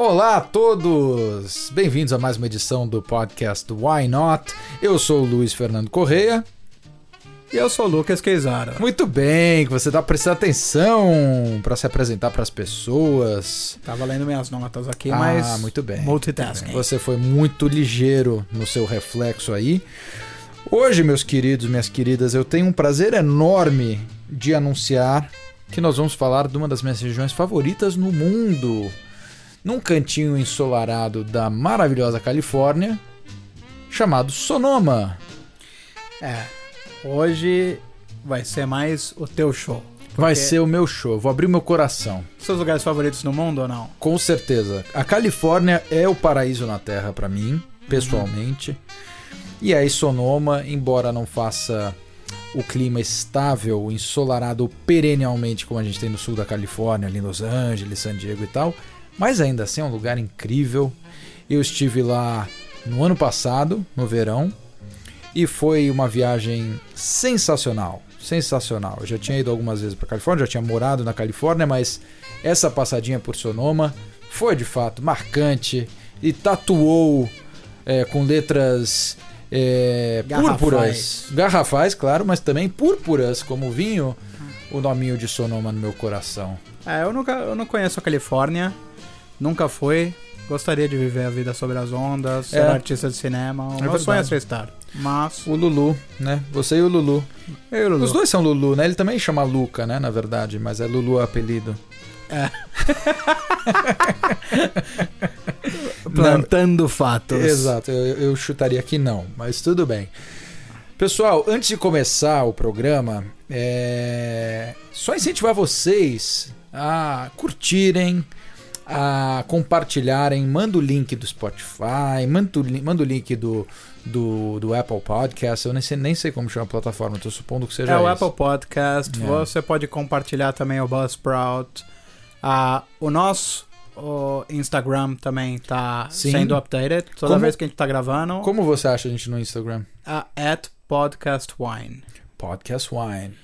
Olá a todos! Bem-vindos a mais uma edição do podcast Why Not? Eu sou o Luiz Fernando Correia. E eu sou o Lucas Queizara. Muito bem, que você está prestando atenção para se apresentar para as pessoas. Tava lendo minhas notas aqui, ah, mas. muito bem. Multitasking. Você foi muito ligeiro no seu reflexo aí. Hoje, meus queridos, minhas queridas, eu tenho um prazer enorme de anunciar que nós vamos falar de uma das minhas regiões favoritas no mundo. Num cantinho ensolarado da maravilhosa Califórnia, chamado Sonoma. É. Hoje vai ser mais o teu show. Vai ser o meu show, vou abrir meu coração. Seus lugares favoritos no mundo ou não? Com certeza. A Califórnia é o paraíso na Terra para mim, pessoalmente. Uhum. E aí Sonoma, embora não faça o clima estável, ensolarado perennialmente como a gente tem no sul da Califórnia, ali em Los Angeles, San Diego e tal, mas ainda assim é um lugar incrível. Eu estive lá no ano passado, no verão, e foi uma viagem sensacional, sensacional. Eu já tinha ido algumas vezes para Califórnia, já tinha morado na Califórnia, mas essa passadinha por Sonoma foi de fato marcante e tatuou é, com letras é, garrafais. púrpuras, garrafais, claro, mas também púrpuras como vinho, o nominho de Sonoma no meu coração. É, eu nunca, eu não conheço a Califórnia, nunca fui. Gostaria de viver a vida sobre as ondas, ser É. artista de cinema. O É meu verdade. sonho é ser star. Mas. O Lulu, né? Você e o Lulu. Eu, e o Lulu. Os dois são Lulu, né? Ele também chama Luca, né? Na verdade, mas é Lulu o apelido. É. Plantando fatos. Exato, eu, eu chutaria que não, mas tudo bem. Pessoal, antes de começar o programa, é... só incentivar vocês a curtirem, a compartilharem, manda o link do Spotify, manda o, li- manda o link do, do, do Apple Podcast, eu nem sei, nem sei como chama a plataforma, estou supondo que seja É o. Apple Podcast. É. Você pode compartilhar também o Buzzsprout. Ah, o nosso o Instagram também tá Sim. sendo updated. Toda Como- vez que a gente tá gravando. Como você acha a gente no Instagram? ah, at Podcast Wine. Podcast Wine.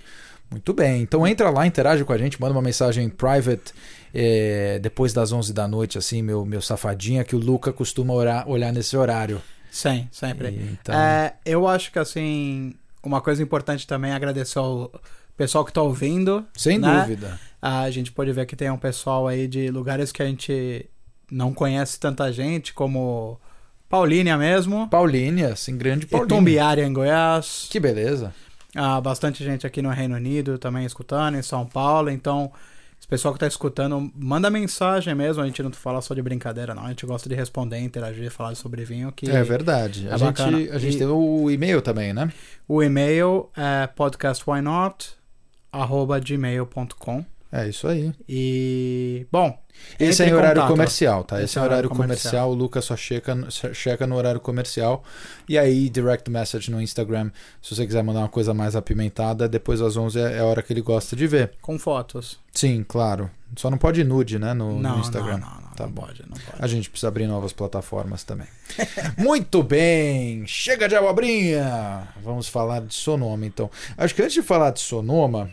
Muito bem. Então entra lá, interage com a gente, manda uma mensagem private é, depois das 11 da noite, assim, meu, meu safadinha, que o Luca costuma orar- olhar nesse horário. Sim, sempre. E, Então, É, eu acho que assim, uma coisa importante também é agradecer ao pessoal que tá ouvindo. sem né? dúvida. A gente pode ver que tem um pessoal aí de lugares que a gente não conhece tanta gente, como Paulínia mesmo. Paulinha, assim, grande Paulinha. Tumbiária em Goiás. Que beleza. Ah, bastante gente aqui no Reino Unido também escutando, em São Paulo. Então, esse pessoal que tá escutando, manda mensagem mesmo. A gente não fala só de brincadeira, não. A gente gosta de responder, interagir, falar sobre vinho. Que É verdade. A é gente, bacana. a gente E- tem o e-mail também, né? O e-mail é podcastwhynot@gmail.com É isso aí. E, bom, Esse é em horário contato. comercial, tá? Esse, é horário comercial. comercial. O Lucas só checa, checa no horário comercial. E aí, direct message no Instagram. Se você quiser mandar uma coisa mais apimentada, depois das 11 é a hora que ele gosta de ver. com fotos. Sim, claro. Só não pode nude, né? No, no não, Instagram. não, não, não, Tá não bom. pode, não pode. A gente precisa abrir novas plataformas também. Muito bem! Chega de abobrinha! Vamos falar de Sonoma, então. Acho que antes de falar de Sonoma,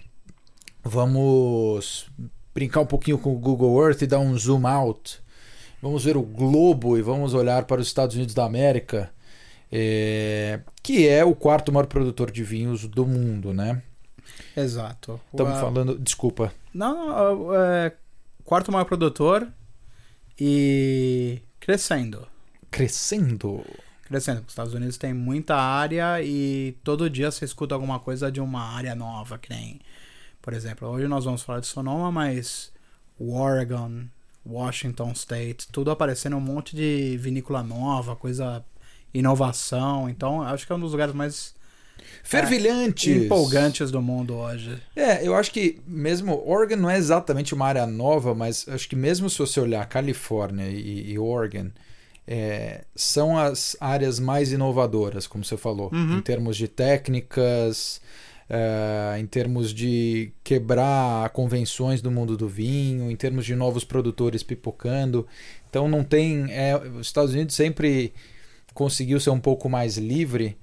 vamos brincar um pouquinho com o Google Earth e dar um zoom out. Vamos ver o globo e vamos olhar para os Estados Unidos da América, é, que é o quarto maior produtor de vinhos do mundo, né? Exato. Estamos Uau. falando. Desculpa. Não, não, é quarto maior produtor e crescendo. Crescendo. Crescendo. Os Estados Unidos tem muita área e todo dia você escuta alguma coisa de uma área nova, que nem, por exemplo, hoje nós vamos falar de Sonoma, mas Oregon, Washington State, tudo aparecendo um monte de vinícola nova, coisa inovação. Então, acho que é um dos lugares mais Fervilhantes. empolgantes do mundo hoje. É, eu acho que mesmo Oregon não é exatamente uma área nova, mas acho que mesmo se você olhar Califórnia e, e Oregon, é, são as áreas mais inovadoras, como você falou, Uhum. em termos de técnicas, é, em termos de quebrar convenções do mundo do vinho, em termos de novos produtores pipocando. Então não tem. É, os Estados Unidos sempre conseguiu ser um pouco mais livre,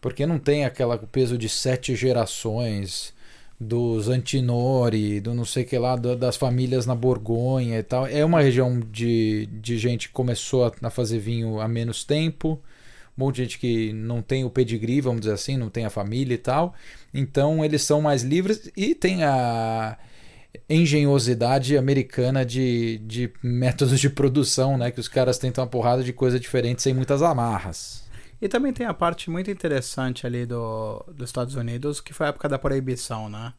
porque não tem aquela o peso de sete gerações dos Antinori, do não sei que lá, do, das famílias na Borgonha e tal. É uma região de, de gente que começou a, a fazer vinho há menos tempo. Um monte de gente que não tem o pedigree, vamos dizer assim, não tem a família e tal. Então eles são mais livres e tem a engenhosidade americana de, de métodos de produção, né? Que os caras tentam uma porrada de coisa diferente sem muitas amarras. E também tem a parte muito interessante ali do, dos Estados Unidos, que foi a época da proibição, né?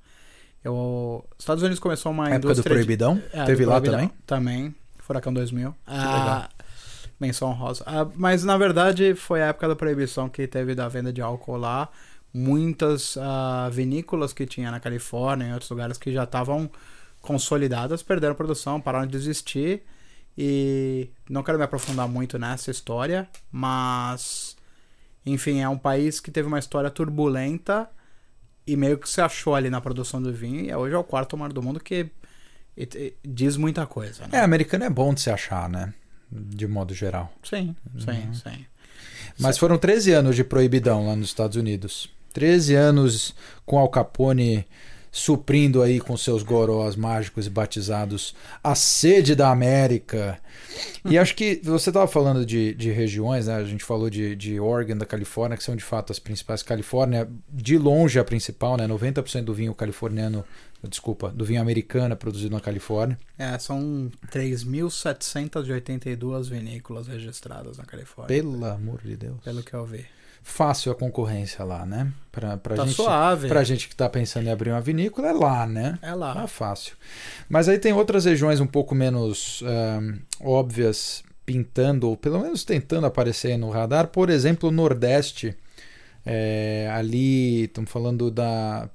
Eu, os Estados Unidos começou uma a época do proibidão? De, é, Teve do lá proibidão, também? Também. Furacão 2000. Que legal. Menção rosa. Ah, mas, na verdade, foi a época da proibição que teve da venda de álcool lá. Muitas ah, vinícolas que tinha na Califórnia e outros lugares que já estavam consolidadas perderam produção, pararam de desistir. E não quero me aprofundar muito nessa história, mas enfim, é um país que teve uma história turbulenta e meio que se achou ali na produção do vinho. E hoje é o quarto mar do mundo que diz muita coisa, É, né? americano é bom de se achar, né? De modo geral. Sim, sim, Uhum. sim. Mas foram 13 anos de proibidão lá nos Estados Unidos. 13 anos com Al Capone suprindo aí com seus gorós mágicos e batizados a sede da América. E acho que você estava falando de, de regiões, né? A gente falou de, de Oregon, da Califórnia, que são de fato as principais. Califórnia, de longe a principal, né? 90% do vinho californiano, desculpa, do vinho americano é produzido na Califórnia. É, são 3.782 vinícolas registradas na Califórnia. Pelo amor de Deus. Pelo que eu vi. Fácil a concorrência lá, né? Pra, pra Tá gente, suave. Pra gente que tá pensando em abrir uma vinícola, é lá, né? É lá. Tá fácil. Mas aí tem outras regiões um pouco menos óbvias pintando, ou pelo menos tentando aparecer aí no radar. Por exemplo, o Nordeste. É, ali, estamos falando da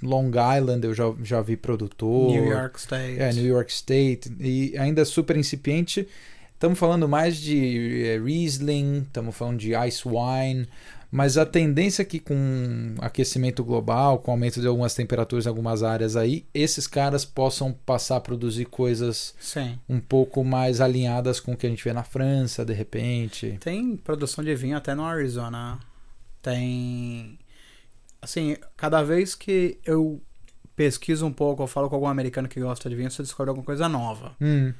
Long Island, eu já, já vi produtor. New York State. É, New York State. E ainda super incipiente. Estamos falando mais de eh, Riesling, estamos falando de Ice Wine. Mas a tendência é que com aquecimento global, com aumento de algumas temperaturas em algumas áreas aí, esses caras possam passar a produzir coisas Sim. um pouco mais alinhadas com o que a gente vê na França, de repente. Tem produção de vinho até no Arizona. Tem. Assim, cada vez que eu pesquiso um pouco, eu falo com algum americano que gosta de vinho, você descobre alguma coisa nova. Hum,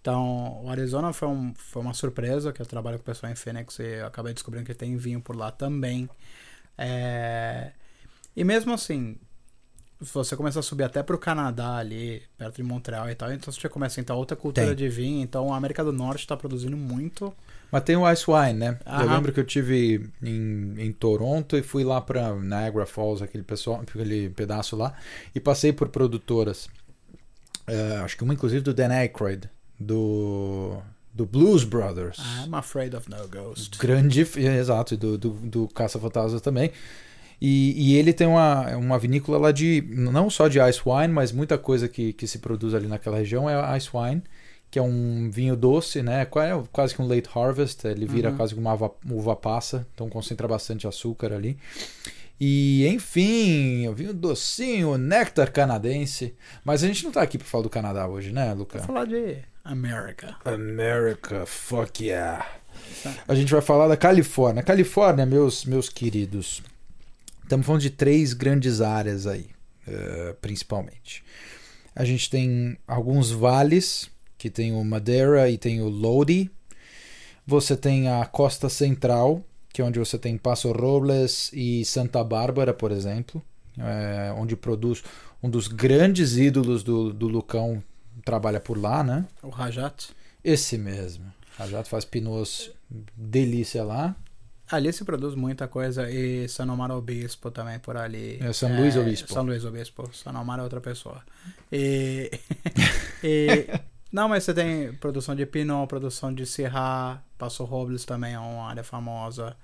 Então, o Arizona foi, um, foi uma surpresa, que eu trabalho com o pessoal em Phoenix e acabei descobrindo que tem vinho por lá também. É, E mesmo assim, se você começa a subir até pro Canadá ali, perto de Montreal e tal, então você já começa a entrar outra cultura Tem. de vinho. Então, a América do Norte está produzindo muito. Mas tem o Ice Wine, né? Eu Aham. lembro que eu tive em, em Toronto e fui lá para Niagara Falls, aquele, pessoal, aquele pedaço lá, e passei por produtoras. É, acho que uma, inclusive, do Dan Aykroyd, do, do Blues Brothers. I'm afraid of no ghost. Grande, exato, e do, do, do Caça Fantasmas também. E, e ele tem uma, uma vinícola lá de, não só de Ice Wine, mas muita coisa que, que se produz ali naquela região é Ice Wine, que é um vinho doce, né? É Quase que um late harvest, ele vira Uhum. quase que uma uva, uva passa, então concentra bastante açúcar ali. E enfim, o vinho docinho, néctar canadense. Mas a gente não tá aqui pra falar do Canadá hoje, né, Luca? Vou falar de América. America, fuck yeah. A gente vai falar da Califórnia. Califórnia, meus, meus queridos, estamos falando de três grandes áreas aí, eh, principalmente. A gente tem alguns vales, que tem o Madeira e tem o Lodi. Você tem a costa central, que é onde você tem Paso Robles e Santa Bárbara, por exemplo, eh, onde produz um dos grandes ídolos do, do Lucão, trabalha por lá, né? O Rajat. Esse mesmo. A Jato faz pinots delícia lá. Ali se produz muita coisa e San Omar Obispo também por ali. É, São Luís Obispo. São Luís Obispo. San Omar é outra pessoa. E, e- não, mas você tem produção de Pinot, produção de Syrah, Passo Robles também é uma área famosa.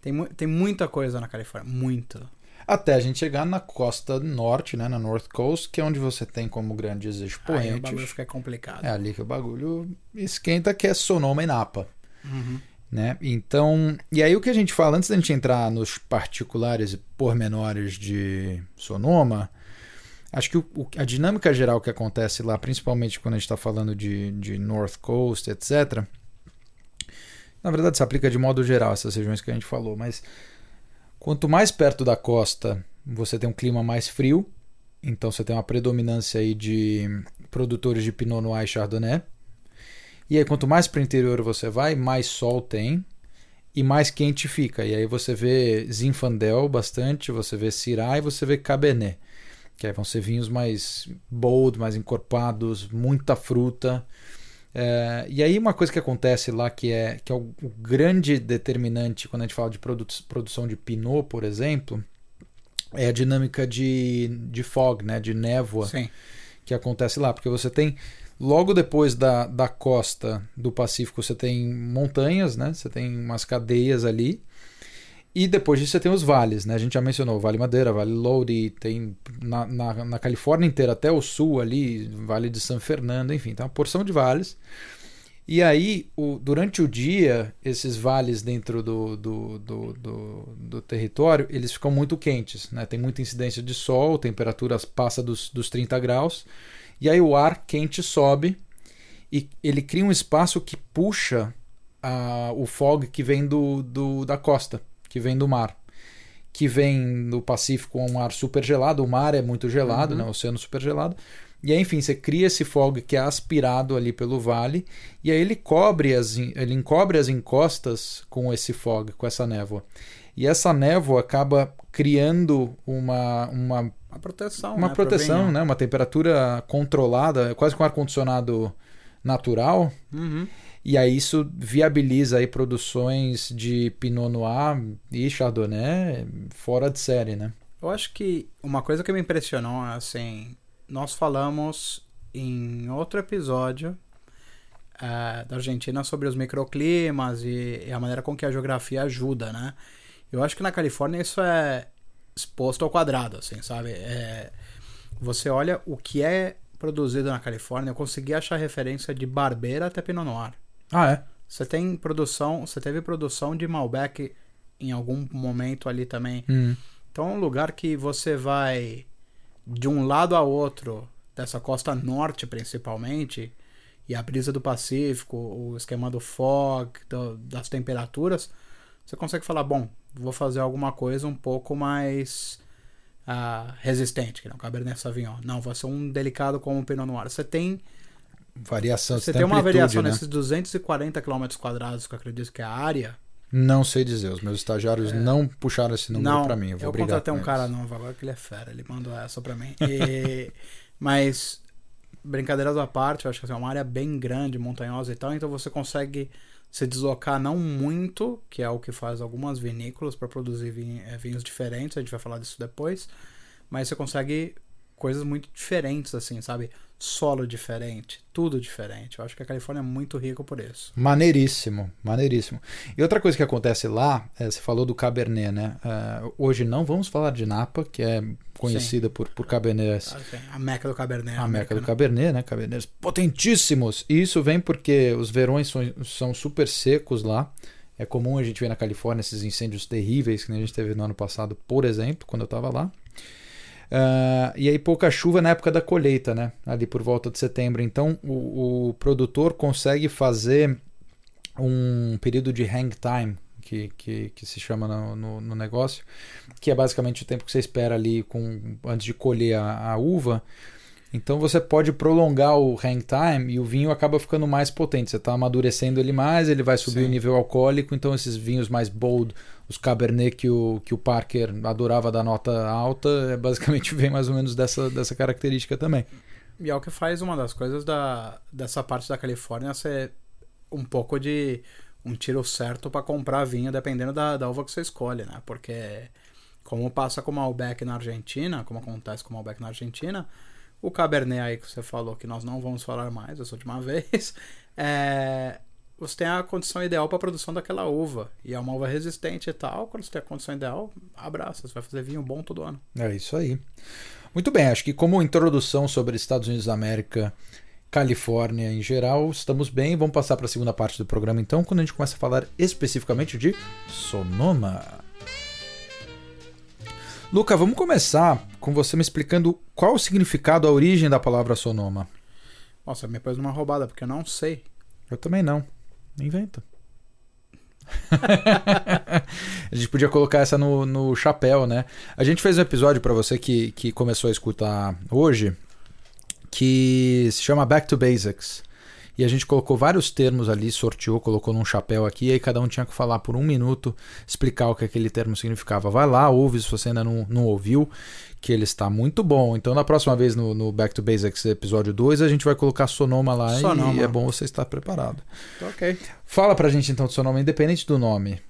Tem, mu- tem muita coisa na Califórnia, muita. Até a gente chegar na costa norte, né, na North Coast, que é onde você tem como grandes Aí o expoentes. bagulho fica complicado. É ali que o bagulho esquenta, que é Sonoma e Napa. Uhum. Né? Então, e aí o que a gente fala, antes da gente entrar nos particulares e pormenores de Sonoma, acho que o- o- a dinâmica geral que acontece lá, principalmente quando a gente está falando de, de North Coast, etc., na verdade se aplica de modo geral essas regiões que a gente falou, mas quanto mais perto da costa você tem um clima mais frio, Então você tem uma predominância aí de produtores de Pinot Noir e Chardonnay. E aí quanto mais para o interior você vai, mais sol tem e mais quente fica. E aí você vê Zinfandel bastante, você vê Syrah e você vê Cabernet. Que aí vão ser vinhos mais bold, mais encorpados, muita fruta. É, e aí uma coisa que acontece lá que é, que é o, o grande determinante quando a gente fala de produ produção de Pinot, por exemplo, é a dinâmica de, de fog, né, de névoa Sim. que acontece lá. Porque você tem, logo depois da, da costa do Pacífico, você tem montanhas, né, você tem umas cadeias ali. E depois disso você tem os vales, né? A gente já mencionou Vale Madeira, Vale Lodi, tem na, na, na, Califórnia inteira até o sul ali, Vale de San Fernando, enfim, tem uma porção de vales. E aí, o, durante o dia, esses vales dentro do, do, do, do, do território, eles ficam muito quentes, né? Tem muita incidência de sol, temperaturas passa dos, dos 30 graus, e aí o ar quente sobe e ele cria um espaço que puxa a, o fog que vem do, do, da costa que vem do mar. Que vem do Pacífico um ar super gelado, o mar é muito gelado, uhum. né? o oceano super gelado. E aí, enfim, você cria esse fog que é aspirado ali pelo vale, e aí ele cobre as, ele encobre as encostas com esse fog, com essa névoa. E essa névoa acaba criando uma, uma, uma proteção, uma né, proteção, né? uma temperatura controlada, quase com ar condicionado natural. Uhum. E aí isso viabiliza aí produções de Pinot Noir e Chardonnay fora de série, né? Eu acho que uma coisa que me impressionou, assim, nós falamos em outro episódio uh, da Argentina sobre os microclimas e, e, a maneira com que a geografia ajuda, né? Eu acho que na Califórnia isso é exposto ao quadrado, assim, sabe? É, você olha o que é produzido na Califórnia, eu consegui achar referência de Barbeira até Pinot Noir. Ah, é? Você tem produção, você teve produção de Malbec em algum momento ali também. Hum. Então é um lugar que você vai de um lado a outro dessa costa norte principalmente e a brisa do Pacífico, o esquema do fog, do, das temperaturas, você consegue falar, bom, vou fazer alguma coisa um pouco mais uh, resistente, que não Cabernet Sauvignon. Não, vai ser um delicado como o Pinot Noir. Você tem variação. Você tem uma variação né? nesses 240 km quadrados, que eu acredito que é a área. Não sei dizer, os meus estagiários é... não puxaram esse número para mim. Eu, vou eu contratei um cara novo agora que ele é fera, ele mandou essa para mim. E... Mas, brincadeiras à parte, eu acho que assim, é uma área bem grande, montanhosa e tal, então você consegue se deslocar não muito, que é o que faz algumas vinícolas para produzir eh, vinhos diferentes, a gente vai falar disso depois, mas você consegue coisas muito diferentes, assim, sabe? Solo diferente, tudo diferente. Eu acho que a Califórnia é muito rica por isso. Maneiríssimo, maneiríssimo. E outra coisa que acontece lá, é, você falou do Cabernet, né? Uh, hoje não vamos falar de Napa, que é conhecida por, por Cabernet. Ah, a meca do Cabernet. A meca do Cabernet, né? Cabernets potentíssimos. E isso vem porque os verões são, são super secos lá. É comum a gente ver na Califórnia esses incêndios terríveis que a gente teve no ano passado, por exemplo, quando eu estava lá. Uh, e aí pouca chuva na época da colheita, né? Ali por volta de setembro. Então o, o produtor consegue fazer um período de hang time, que, que, que se chama no, no, no, negócio, que é basicamente o tempo que você espera ali com, antes de colher a, a uva então você pode prolongar o hang time e o vinho acaba ficando mais potente. Você está amadurecendo ele mais, ele vai subir Sim. o nível alcoólico. Então esses vinhos mais bold, os Cabernet que o, que o Parker adorava da nota alta, é, basicamente vem mais ou menos dessa, dessa característica também. E é o que faz uma das coisas da, dessa parte da Califórnia ser um pouco de um tiro certo para comprar vinho, dependendo da, da uva que você escolhe, né? Porque como passa com o Malbec na Argentina, como acontece com o Malbec na Argentina o Cabernet aí que você falou, que nós não vamos falar mais essa última vez, é, você tem a condição ideal para a produção daquela uva. E é uma uva resistente e tal. Quando você tem a condição ideal, abraça. Você vai fazer vinho bom todo ano. É isso aí. Muito bem, acho que como introdução sobre Estados Unidos da América, Califórnia em geral, estamos bem. Vamos passar para a segunda parte do programa então, quando a gente começa a falar especificamente de Sonoma. Luca, vamos começar com você me explicando qual o significado, a origem da palavra sonoma. Nossa, me pôs numa roubada, porque eu não sei. Eu também não. Inventa. a gente podia colocar essa no, no chapéu, né? A gente fez um episódio para você que, que começou a escutar hoje que se chama Back to Basics. E a gente colocou vários termos ali, sorteou, colocou num chapéu aqui, e aí cada um tinha que falar por um minuto, explicar o que aquele termo significava. Vai lá, ouve se você ainda não, não ouviu, que ele está muito bom. Então, na próxima vez no, no Back to Basics episódio 2, a gente vai colocar Sonoma lá sonoma. e é bom você estar preparado. Ok. Fala pra gente então de Sonoma, independente do nome.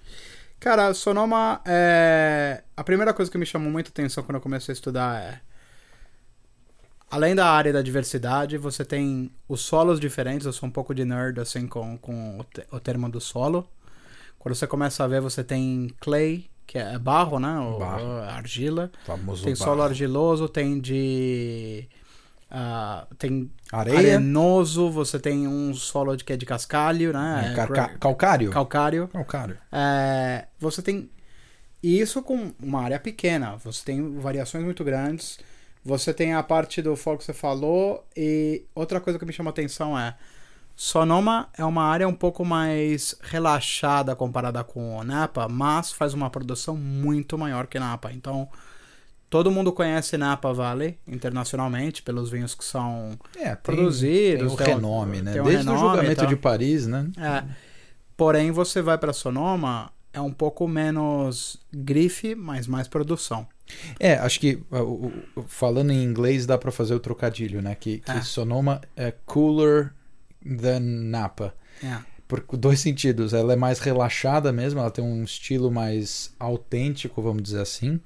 Cara, Sonoma é. A primeira coisa que me chamou muita atenção quando eu comecei a estudar é Além da área da diversidade, você tem os solos diferentes. Eu sou um pouco de nerd assim com, com o, te, o termo do solo. Quando você começa a ver, você tem clay, que é barro, né? O, barro. Argila. Famoso tem barro. solo argiloso, tem de. Uh, tem Areia. arenoso, você tem um solo de que é de cascalho, né? É, calcário. Calcário. Calcário. É, você tem. E isso com uma área pequena. Você tem variações muito grandes. Você tem a parte do foco que você falou e outra coisa que me chama atenção é Sonoma é uma área um pouco mais relaxada comparada com Napa, mas faz uma produção muito maior que Napa. Então, todo mundo conhece Napa Valley internacionalmente pelos vinhos que são é, tem, produzidos. Tem o renome, né? Desde o julgamento de Paris, né? É. Porém, você vai para Sonoma, é um pouco menos grife, mas mais produção. É, acho que uh, falando em inglês dá para fazer o trocadilho, né? Que, que é. Sonoma é cooler than Napa. É. Por dois sentidos. Ela é mais relaxada mesmo, ela tem um estilo mais autêntico, vamos dizer assim.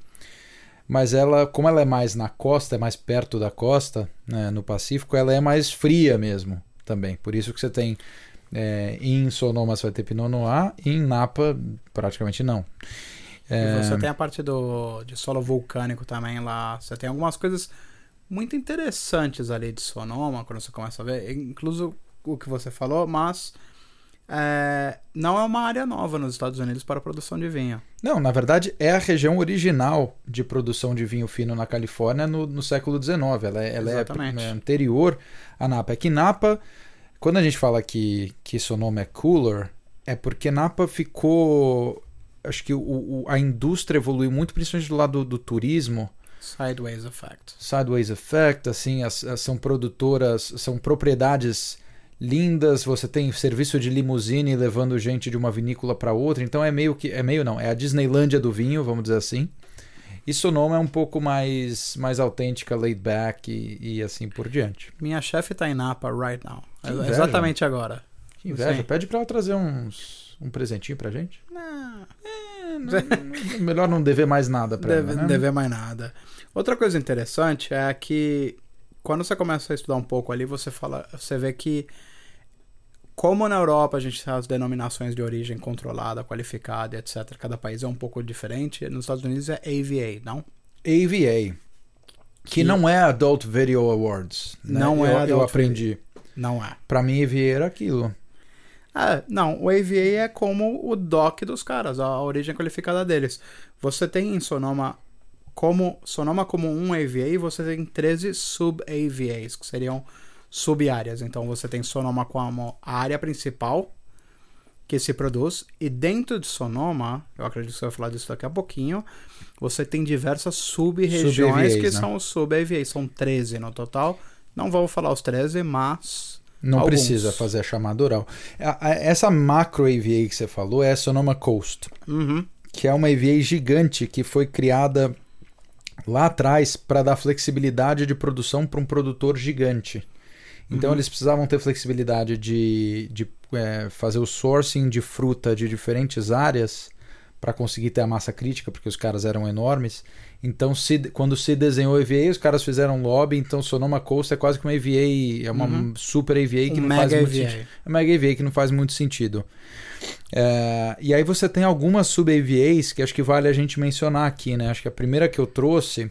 Mas ela, como ela é mais na costa, é mais perto da costa, né, no Pacífico, ela é mais fria mesmo também. Por isso que você tem é, em Sonoma você vai ter Pinot Noir, e em Napa praticamente não. É... E você tem a parte do, de solo vulcânico também lá. Você tem algumas coisas muito interessantes ali de Sonoma, quando você começa a ver, incluso o que você falou, mas é, não é uma área nova nos Estados Unidos para a produção de vinho. Não, na verdade é a região original de produção de vinho fino na Califórnia no, no século XIX. Ela, é, ela é, é, anterior a Napa. É que Napa, quando a gente fala que, que Sonoma é cooler, é porque Napa ficou acho que o, o, a indústria evoluiu muito, principalmente do lado do, do, turismo. Sideways Effect. Sideways Effect, assim, as, as, são produtoras, são propriedades lindas, você tem serviço de limusine levando gente de uma vinícola para outra, então é meio que, é meio não, é a Disneylândia do vinho, vamos dizer assim. E Sonoma é um pouco mais, mais autêntica, laid back e, e assim por diante. Minha chefe tá em Napa right now. Exatamente agora. Que inveja. Pede para ela trazer uns um presentinho pra gente? Não. É, não, melhor não dever mais nada pra Deve, ela, né? dever mais nada. Outra coisa interessante é que quando você começa a estudar um pouco ali, você fala, você vê que como na Europa a gente tem as denominações de origem controlada, qualificada, etc. Cada país é um pouco diferente. Nos Estados Unidos é AVA, não? AVA. Que, que não é Adult Video Awards. Né? Não é. Eu, eu aprendi. Não é. Pra mim, AVA era aquilo. É, não, o AVA é como o DOC dos caras, a origem qualificada deles. Você tem em Sonoma como Sonoma como um AVA você tem 13 sub-AVAs, que seriam sub-áreas. Então você tem Sonoma como a área principal que se produz, e dentro de Sonoma, eu acredito que você vai falar disso daqui a pouquinho, você tem diversas sub-regiões que né? são os sub-AVAs, são 13 no total. Não vou falar os 13, mas não Alguns. precisa fazer a chamada oral. Essa macro AVA que você falou é a Sonoma Coast, uhum. que é uma AVA gigante que foi criada lá atrás para dar flexibilidade de produção para um produtor gigante. Então uhum. eles precisavam ter flexibilidade de, de é, fazer o sourcing de fruta de diferentes áreas para conseguir ter a massa crítica, porque os caras eram enormes. Então, se, quando se desenhou EVA, os caras fizeram lobby, então Sonoma Coast é quase que uma EVA, é uma Uhum. super EVA que Um não faz muito EVA. sentido. É uma mega EVA que não faz muito sentido. É, e aí você tem algumas sub-EVAs que acho que vale a gente mencionar aqui, né? Acho que a primeira que eu trouxe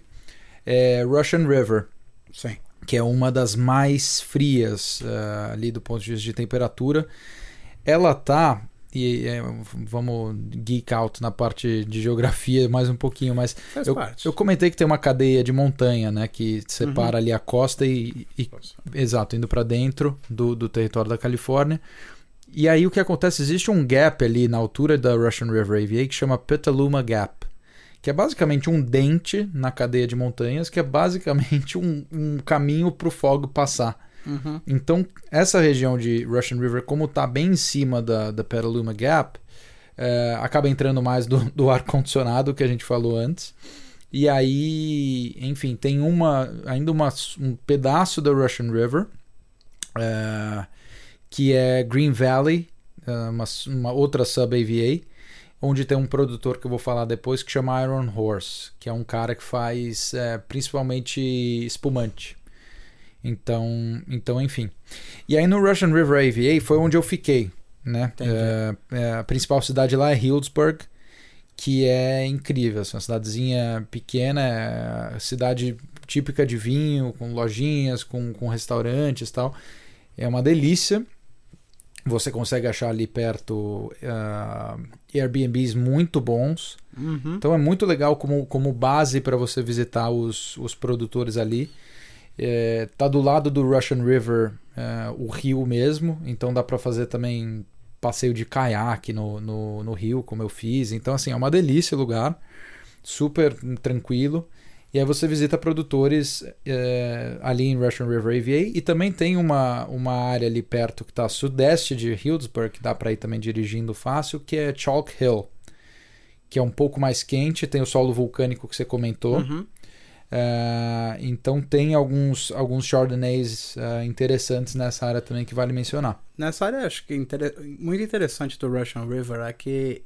é Russian River, Sim. que é uma das mais frias eh, ali do ponto de vista de temperatura. Ela tá e é, vamos geek out na parte de geografia mais um pouquinho, mas Faz eu, parte. eu comentei que tem uma cadeia de montanha, né, que separa ali a costa e, e- exato, indo para dentro do, do território da Califórnia. E aí o que acontece? Existe um gap ali na altura da Russian River AVA que chama Petaluma Gap, que é basicamente um dente na cadeia de montanhas, que é basicamente um, um caminho para o fogo passar. Uhum. Então, essa região de Russian River, como está bem em cima da, da Petaluma Gap, é, acaba entrando mais do, do ar-condicionado que a gente falou antes. E aí, enfim, tem uma ainda uma, um pedaço da Russian River, é, que é Green Valley, é, uma, uma outra sub-AVA, onde tem um produtor que eu vou falar depois que chama Iron Horse, que é um cara que faz é, principalmente espumante. Então, então, enfim. E aí no Russian River AVA foi onde eu fiquei, né? É, é, a principal cidade lá é Healdsburg, que é incrível, assim, uma cidadezinha pequena, é cidade típica de vinho, com lojinhas, com, com restaurantes e tal. É uma delícia. Você consegue achar ali perto uh, Airbnbs muito bons. Uhum. Então é muito legal como, como base para você visitar os, os produtores ali. É, tá do lado do Russian River, é, o rio mesmo, então dá para fazer também passeio de caiaque no, no, no, rio, como eu fiz. Então, assim, é uma delícia o lugar, super tranquilo. E aí você visita produtores é, ali em Russian River AVA e também tem uma, uma área ali perto que está sudeste de Healdsburg, que dá para ir também dirigindo fácil, que é Chalk Hill, que é um pouco mais quente, tem o solo vulcânico que você comentou. Uhum. Uh, então tem alguns, alguns Chardonnays uh, interessantes nessa área também que vale mencionar. Nessa área, acho que inter... muito interessante do Russian River é que,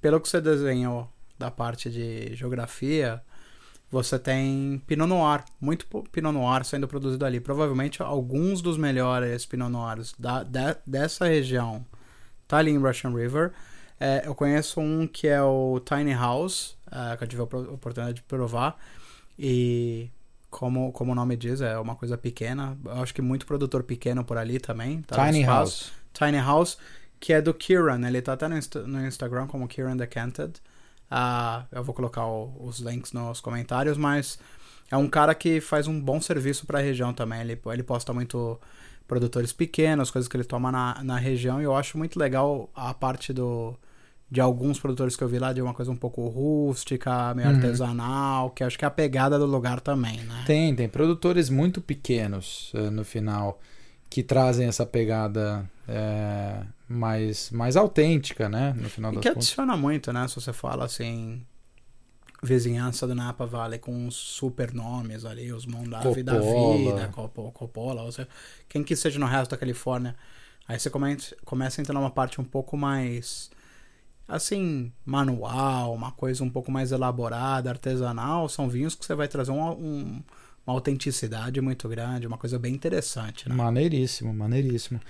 pelo que você desenhou da parte de geografia, você tem Pinot Noir, muito Pinot Noir sendo produzido ali. Provavelmente alguns dos melhores Pinot Noirs da, de, dessa região tá ali em Russian River. É, eu conheço um que é o Tiny House, é, que eu tive a oportunidade de provar e como, como o nome diz, é uma coisa pequena. Eu acho que muito produtor pequeno por ali também. Tá Tiny House. Tiny House, que é do Kieran. Ele tá até no, Insta no Instagram como Kieran Decanted. Uh, eu vou colocar o, os links nos comentários, mas é um cara que faz um bom serviço para a região também. Ele, ele posta muito produtores pequenos, coisas que ele toma na, na região, e eu acho muito legal a parte do de alguns produtores que eu vi lá de uma coisa um pouco rústica, meio uhum. artesanal, que acho que é a pegada do lugar também, né? Tem, tem produtores muito pequenos uh, no final que trazem essa pegada é, mais, mais autência, né? No final e das que contas. adiciona muito, né? Se você fala assim, vizinhança do Napa Valley com os super nomes ali, os Mondavi da vida, Coppola, ou seja, quem que seja no resto da Califórnia. Aí você começa, começa a entrar numa parte um pouco mais assim, manual, uma coisa um pouco mais elaborada, artesanal, são vinhos que você vai trazer um, um, uma autenticidade muito grande, uma coisa bem interessante. Né? Maneiríssimo, maneiríssimo.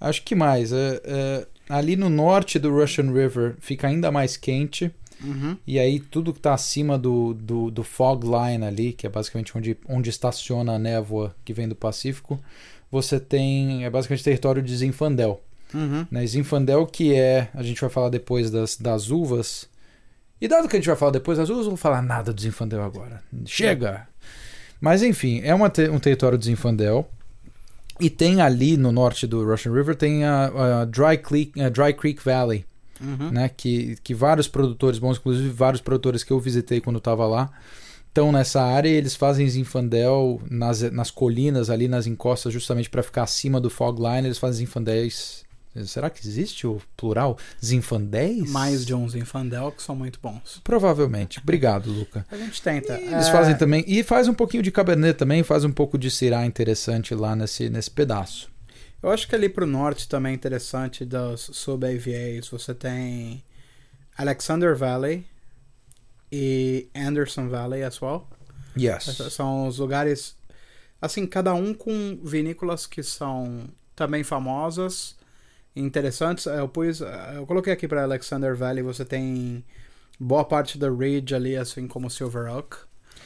Acho que mais, é, é, ali no norte do Russian River fica ainda mais quente. Uhum. E aí tudo que está acima do, do, do, fog line ali, que é basicamente onde, onde estaciona a névoa que vem do Pacífico, você tem, é basicamente território de Zinfandel. Uhum. Né? Zinfandel, que é, a gente vai falar depois das, das uvas. E dado que a gente vai falar depois das uvas, eu não vou falar nada do Zinfandel agora. Chega! Mas enfim, é uma te um território de Zinfandel. E tem ali no norte do Russian River, tem a, a Dry, Creek, a Dry Creek Valley. Uhum. Né, que, que vários produtores bons, inclusive vários produtores que eu visitei quando estava lá, estão nessa área e eles fazem Zinfandel nas, nas colinas ali, nas encostas, justamente para ficar acima do fog line. Eles fazem Zinfandéis Será que existe o plural? Zinfandéis? Mais de um Zinfandel que são muito bons. Provavelmente. Obrigado, Luca. A gente tenta. E eles é... fazem também. E faz um pouquinho de Cabernet também, faz um pouco de Syrah interessante lá nesse, nesse pedaço. Eu acho que ali pro norte também é interessante das sub-AVAs. Você tem Alexander Valley e Anderson Valley as well. Yes. São os lugares. Assim, cada um com vinícolas que são também famosas interessantes. Eu pus, eu coloquei aqui para Alexander Valley, você tem boa parte da Ridge ali, assim como Silver Oak.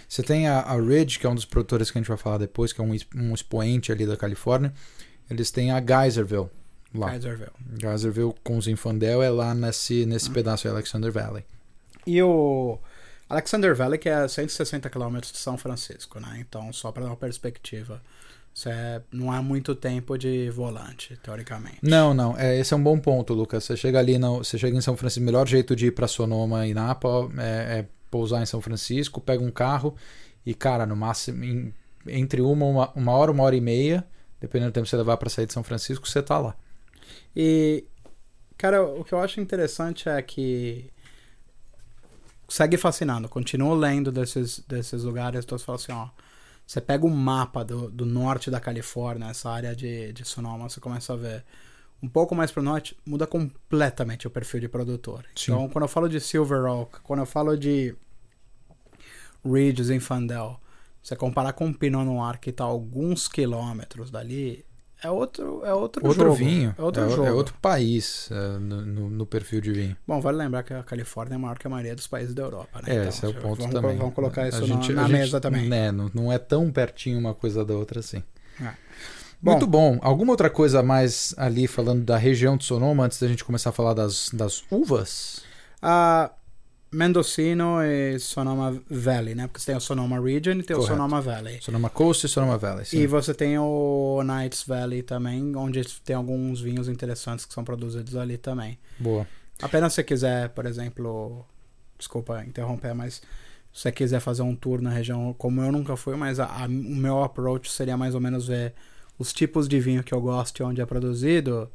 Você tem a, a Ridge, que é um dos produtores que a gente vai falar depois, que é um, um expoente ali da Califórnia. Eles têm a Geyserville lá. Geyserville. Geyserville com Zinfandel é lá nesse, nesse uhum. pedaço de Alexander Valley. E o Alexander Valley, que é 160 km de São Francisco, né? Então, só para dar uma perspectiva. Você é, não há muito tempo de volante, teoricamente. Não, não. É, esse é um bom ponto, Lucas. Você chega ali, no, você chega em São Francisco. O melhor jeito de ir para Sonoma e Napa é, é, pousar em São Francisco, pega um carro e, cara, no máximo, em, entre uma, uma, uma hora, uma hora e meia, dependendo do tempo que você levar para sair de São Francisco, você tá lá. E, cara, o que eu acho interessante é que segue fascinando. Continuo lendo desses, desses lugares, então você fala assim, ó você pega o um mapa do, do norte da Califórnia, essa área de, de Sonoma, você começa a ver um pouco mais para o norte, muda completamente o perfil de produtor. Sim. Então, quando eu falo de Silver Oak, quando eu falo de Ridge Zinfandel, você comparar com o Pinot Noir que está alguns quilômetros dali, é outro, é outro, outro jogo. vinho. É outro é, jogo. É outro país é, no, no, perfil de vinho. Bom, vale lembrar que a Califórnia é maior que a maioria dos países da Europa, né? É, então, esse é o ponto vamos, também. Vamos colocar isso gente, na, a mesa também. Né, não, não é tão pertinho uma coisa da outra assim. É. Muito bom. Alguma outra coisa mais ali falando da região de Sonoma antes da gente começar a falar das, das uvas? Ah, Mendocino e Sonoma Valley, né? Porque você tem o Sonoma Region e tem Correto. o Sonoma Valley. Sonoma Coast e Sonoma Valley. Sim. E você tem o Knights Valley também, onde tem alguns vinhos interessantes que são produzidos ali também. Boa. Apenas se você quiser, por exemplo, desculpa interromper, mas se você quiser fazer um tour na região, como eu nunca fui, mas a, a, o meu approach seria mais ou menos ver os tipos de vinho que eu gosto e onde é produzido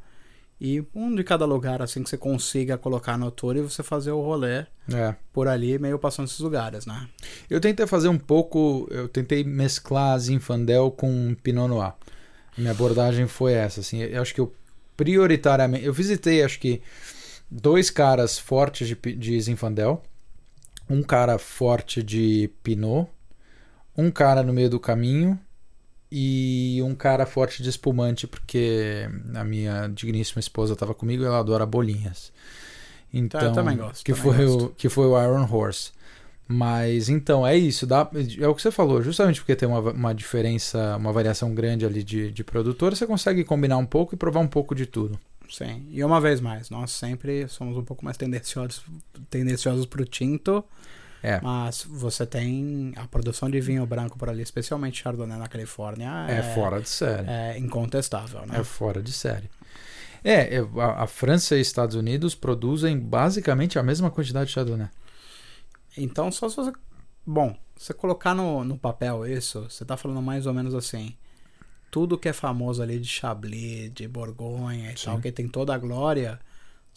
e um de cada lugar, assim, que você consiga colocar no tour e você fazer o rolê é. por ali, meio passando esses lugares, né? Eu tentei fazer um pouco, eu tentei mesclar Zinfandel com Pinot Noir. Minha abordagem foi essa, assim, eu acho que eu prioritariamente, eu visitei, acho que dois caras fortes de, de Zinfandel, um cara forte de Pinot, um cara no meio do caminho e um cara forte de espumante, porque a minha digníssima esposa estava comigo e ela adora bolinhas. Então, eu também gosto. Que, também foi gosto. O, que foi o Iron Horse. Mas então, é isso. Dá, é o que você falou, justamente porque tem uma, uma diferença, uma variação grande ali de, de produtor, você consegue combinar um pouco e provar um pouco de tudo. Sim, e uma vez mais, nós sempre somos um pouco mais tendenciosos, tendenciosos para o tinto. É. Mas você tem a produção de vinho branco por ali, especialmente Chardonnay na Califórnia. É, fora de série. É incontestável, né? É fora de série. É, a, a França e Estados Unidos produzem basicamente a mesma quantidade de Chardonnay. Então, só se você. Bom, você colocar no, no papel isso, você tá falando mais ou menos assim. Tudo que é famoso ali de Chablis, de Borgonha e Sim. tal, que tem toda a glória.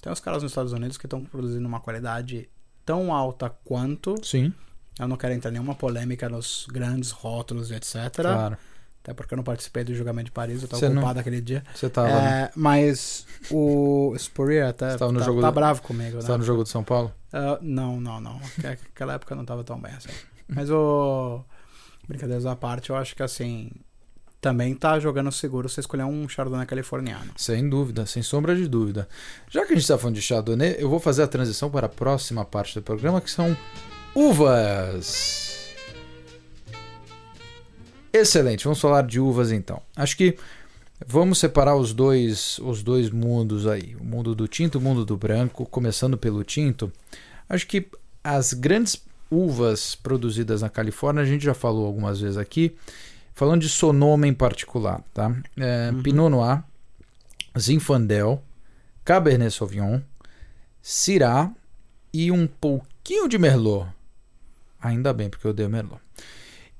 Tem os caras nos Estados Unidos que estão produzindo uma qualidade tão alta quanto. Sim. Eu não quero entrar em nenhuma polêmica nos grandes rótulos etc. Claro. Até porque eu não participei do julgamento de Paris, eu tava não- ocupado aquele dia. Você tava, né? É, mas o Spurrier até tá, jogo tá do- bravo comigo, Você né? no jogo de São Paulo? Ah, não, não, não. Aquela época eu não tava tão bem assim. Mas o. Brincadeiras à parte, eu acho que assim. Também tá jogando seguro você escolher um Chardonnay californiano. Sem dúvida, sem sombra de dúvida. Já que a gente está falando de Chardonnay, eu vou fazer a transição para a próxima parte do programa, que são uvas. Excelente, vamos falar de uvas então. Acho que vamos separar os dois, os dois mundos aí, o mundo do tinto e o mundo do branco, começando pelo tinto. Acho que as grandes uvas produzidas na Califórnia, a gente já falou algumas vezes aqui, falando de Sonoma em particular, tá? É, Uhum. Pinot Noir, Zinfandel, Cabernet Sauvignon, Syrah e um pouquinho de Merlot. Ainda bem, porque eu odeio Merlot.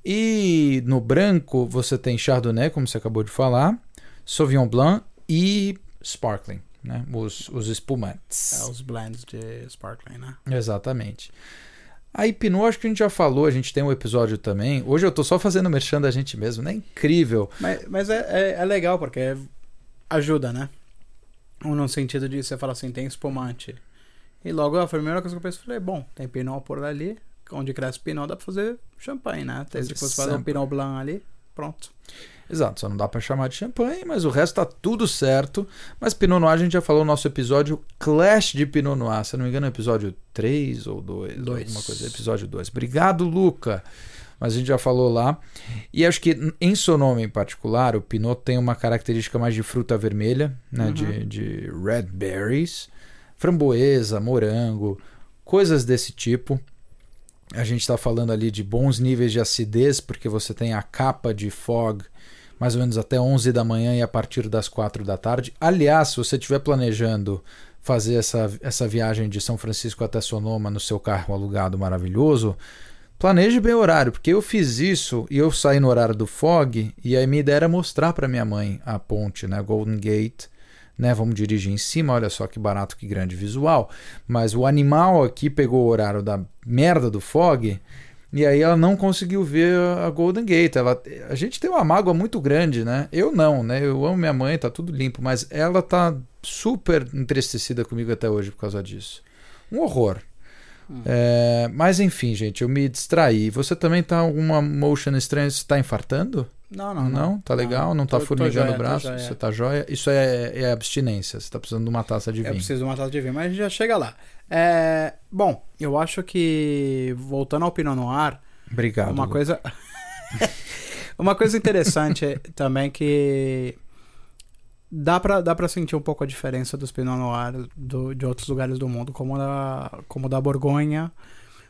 E no branco você tem Chardonnay, como você acabou de falar, Sauvignon Blanc e Sparkling, né? Os, os espumantes. É os blends de Sparkling, né? Exatamente. Aí Pinot, acho que a gente já falou, a gente tem um episódio também. Hoje eu tô só fazendo merchan da gente mesmo, né? Incrível. Mas, mas é, é, é legal porque ajuda, né? Ou no sentido de você fala assim, tem espumante. E logo a primeira coisa que eu pensei, falei, bom, tem Pinot por ali, onde cresce Pinot dá pra fazer champanhe, né? Desde que você faz um. Pinot Blanc ali, pronto. Exato, só não dá pra chamar de champanhe, mas o resto tá tudo certo. Mas Pinot Noir a gente já falou no nosso episódio Clash de Pinot Noir, se não me engano, é episódio 3 ou 2, Dois. alguma coisa, episódio 2. Obrigado, Luca. Mas a gente já falou lá. E acho que em Sonoma em particular, o Pinot tem uma característica mais de fruta vermelha, né? Uhum. De, de red berries, framboesa, morango, coisas desse tipo. A gente está falando ali de bons níveis de acidez, porque você tem a capa de fog mais ou menos até 11 da manhã e a partir das 4 da tarde. Aliás, se você estiver planejando fazer essa, essa viagem de São Francisco até Sonoma no seu carro alugado maravilhoso, planeje bem o horário, porque eu fiz isso e eu saí no horário do fog e a minha ideia era mostrar para minha mãe a ponte, né, Golden Gate, né, vamos dirigir em cima, olha só que barato, que grande visual. Mas o animal aqui pegou o horário da merda do fog e aí ela não conseguiu ver a Golden Gate. Ela, a gente tem uma mágoa muito grande, né? Eu não, né? Eu amo minha mãe, tá tudo limpo, mas ela tá super entristecida comigo até hoje por causa disso. Um horror. Hum. É, mas enfim, gente, eu me distraí. Você também tá alguma motion estranha? Você tá infartando? Não, não, não. Não? Tá legal? Não, não tá tô, formigando tô o braço? Você tá jóia? Isso é, é abstinência. Você tá precisando de uma taça de vinho. Eu preciso de uma taça de vinho, mas a gente já chega lá. É, bom, eu acho que, voltando ao Pinot Noir... Obrigado. Uma Lu. coisa... uma coisa interessante é também que dá pra, dá pra sentir um pouco a diferença dos Pinot Noir do, de outros lugares do mundo, como da, como da Borgonha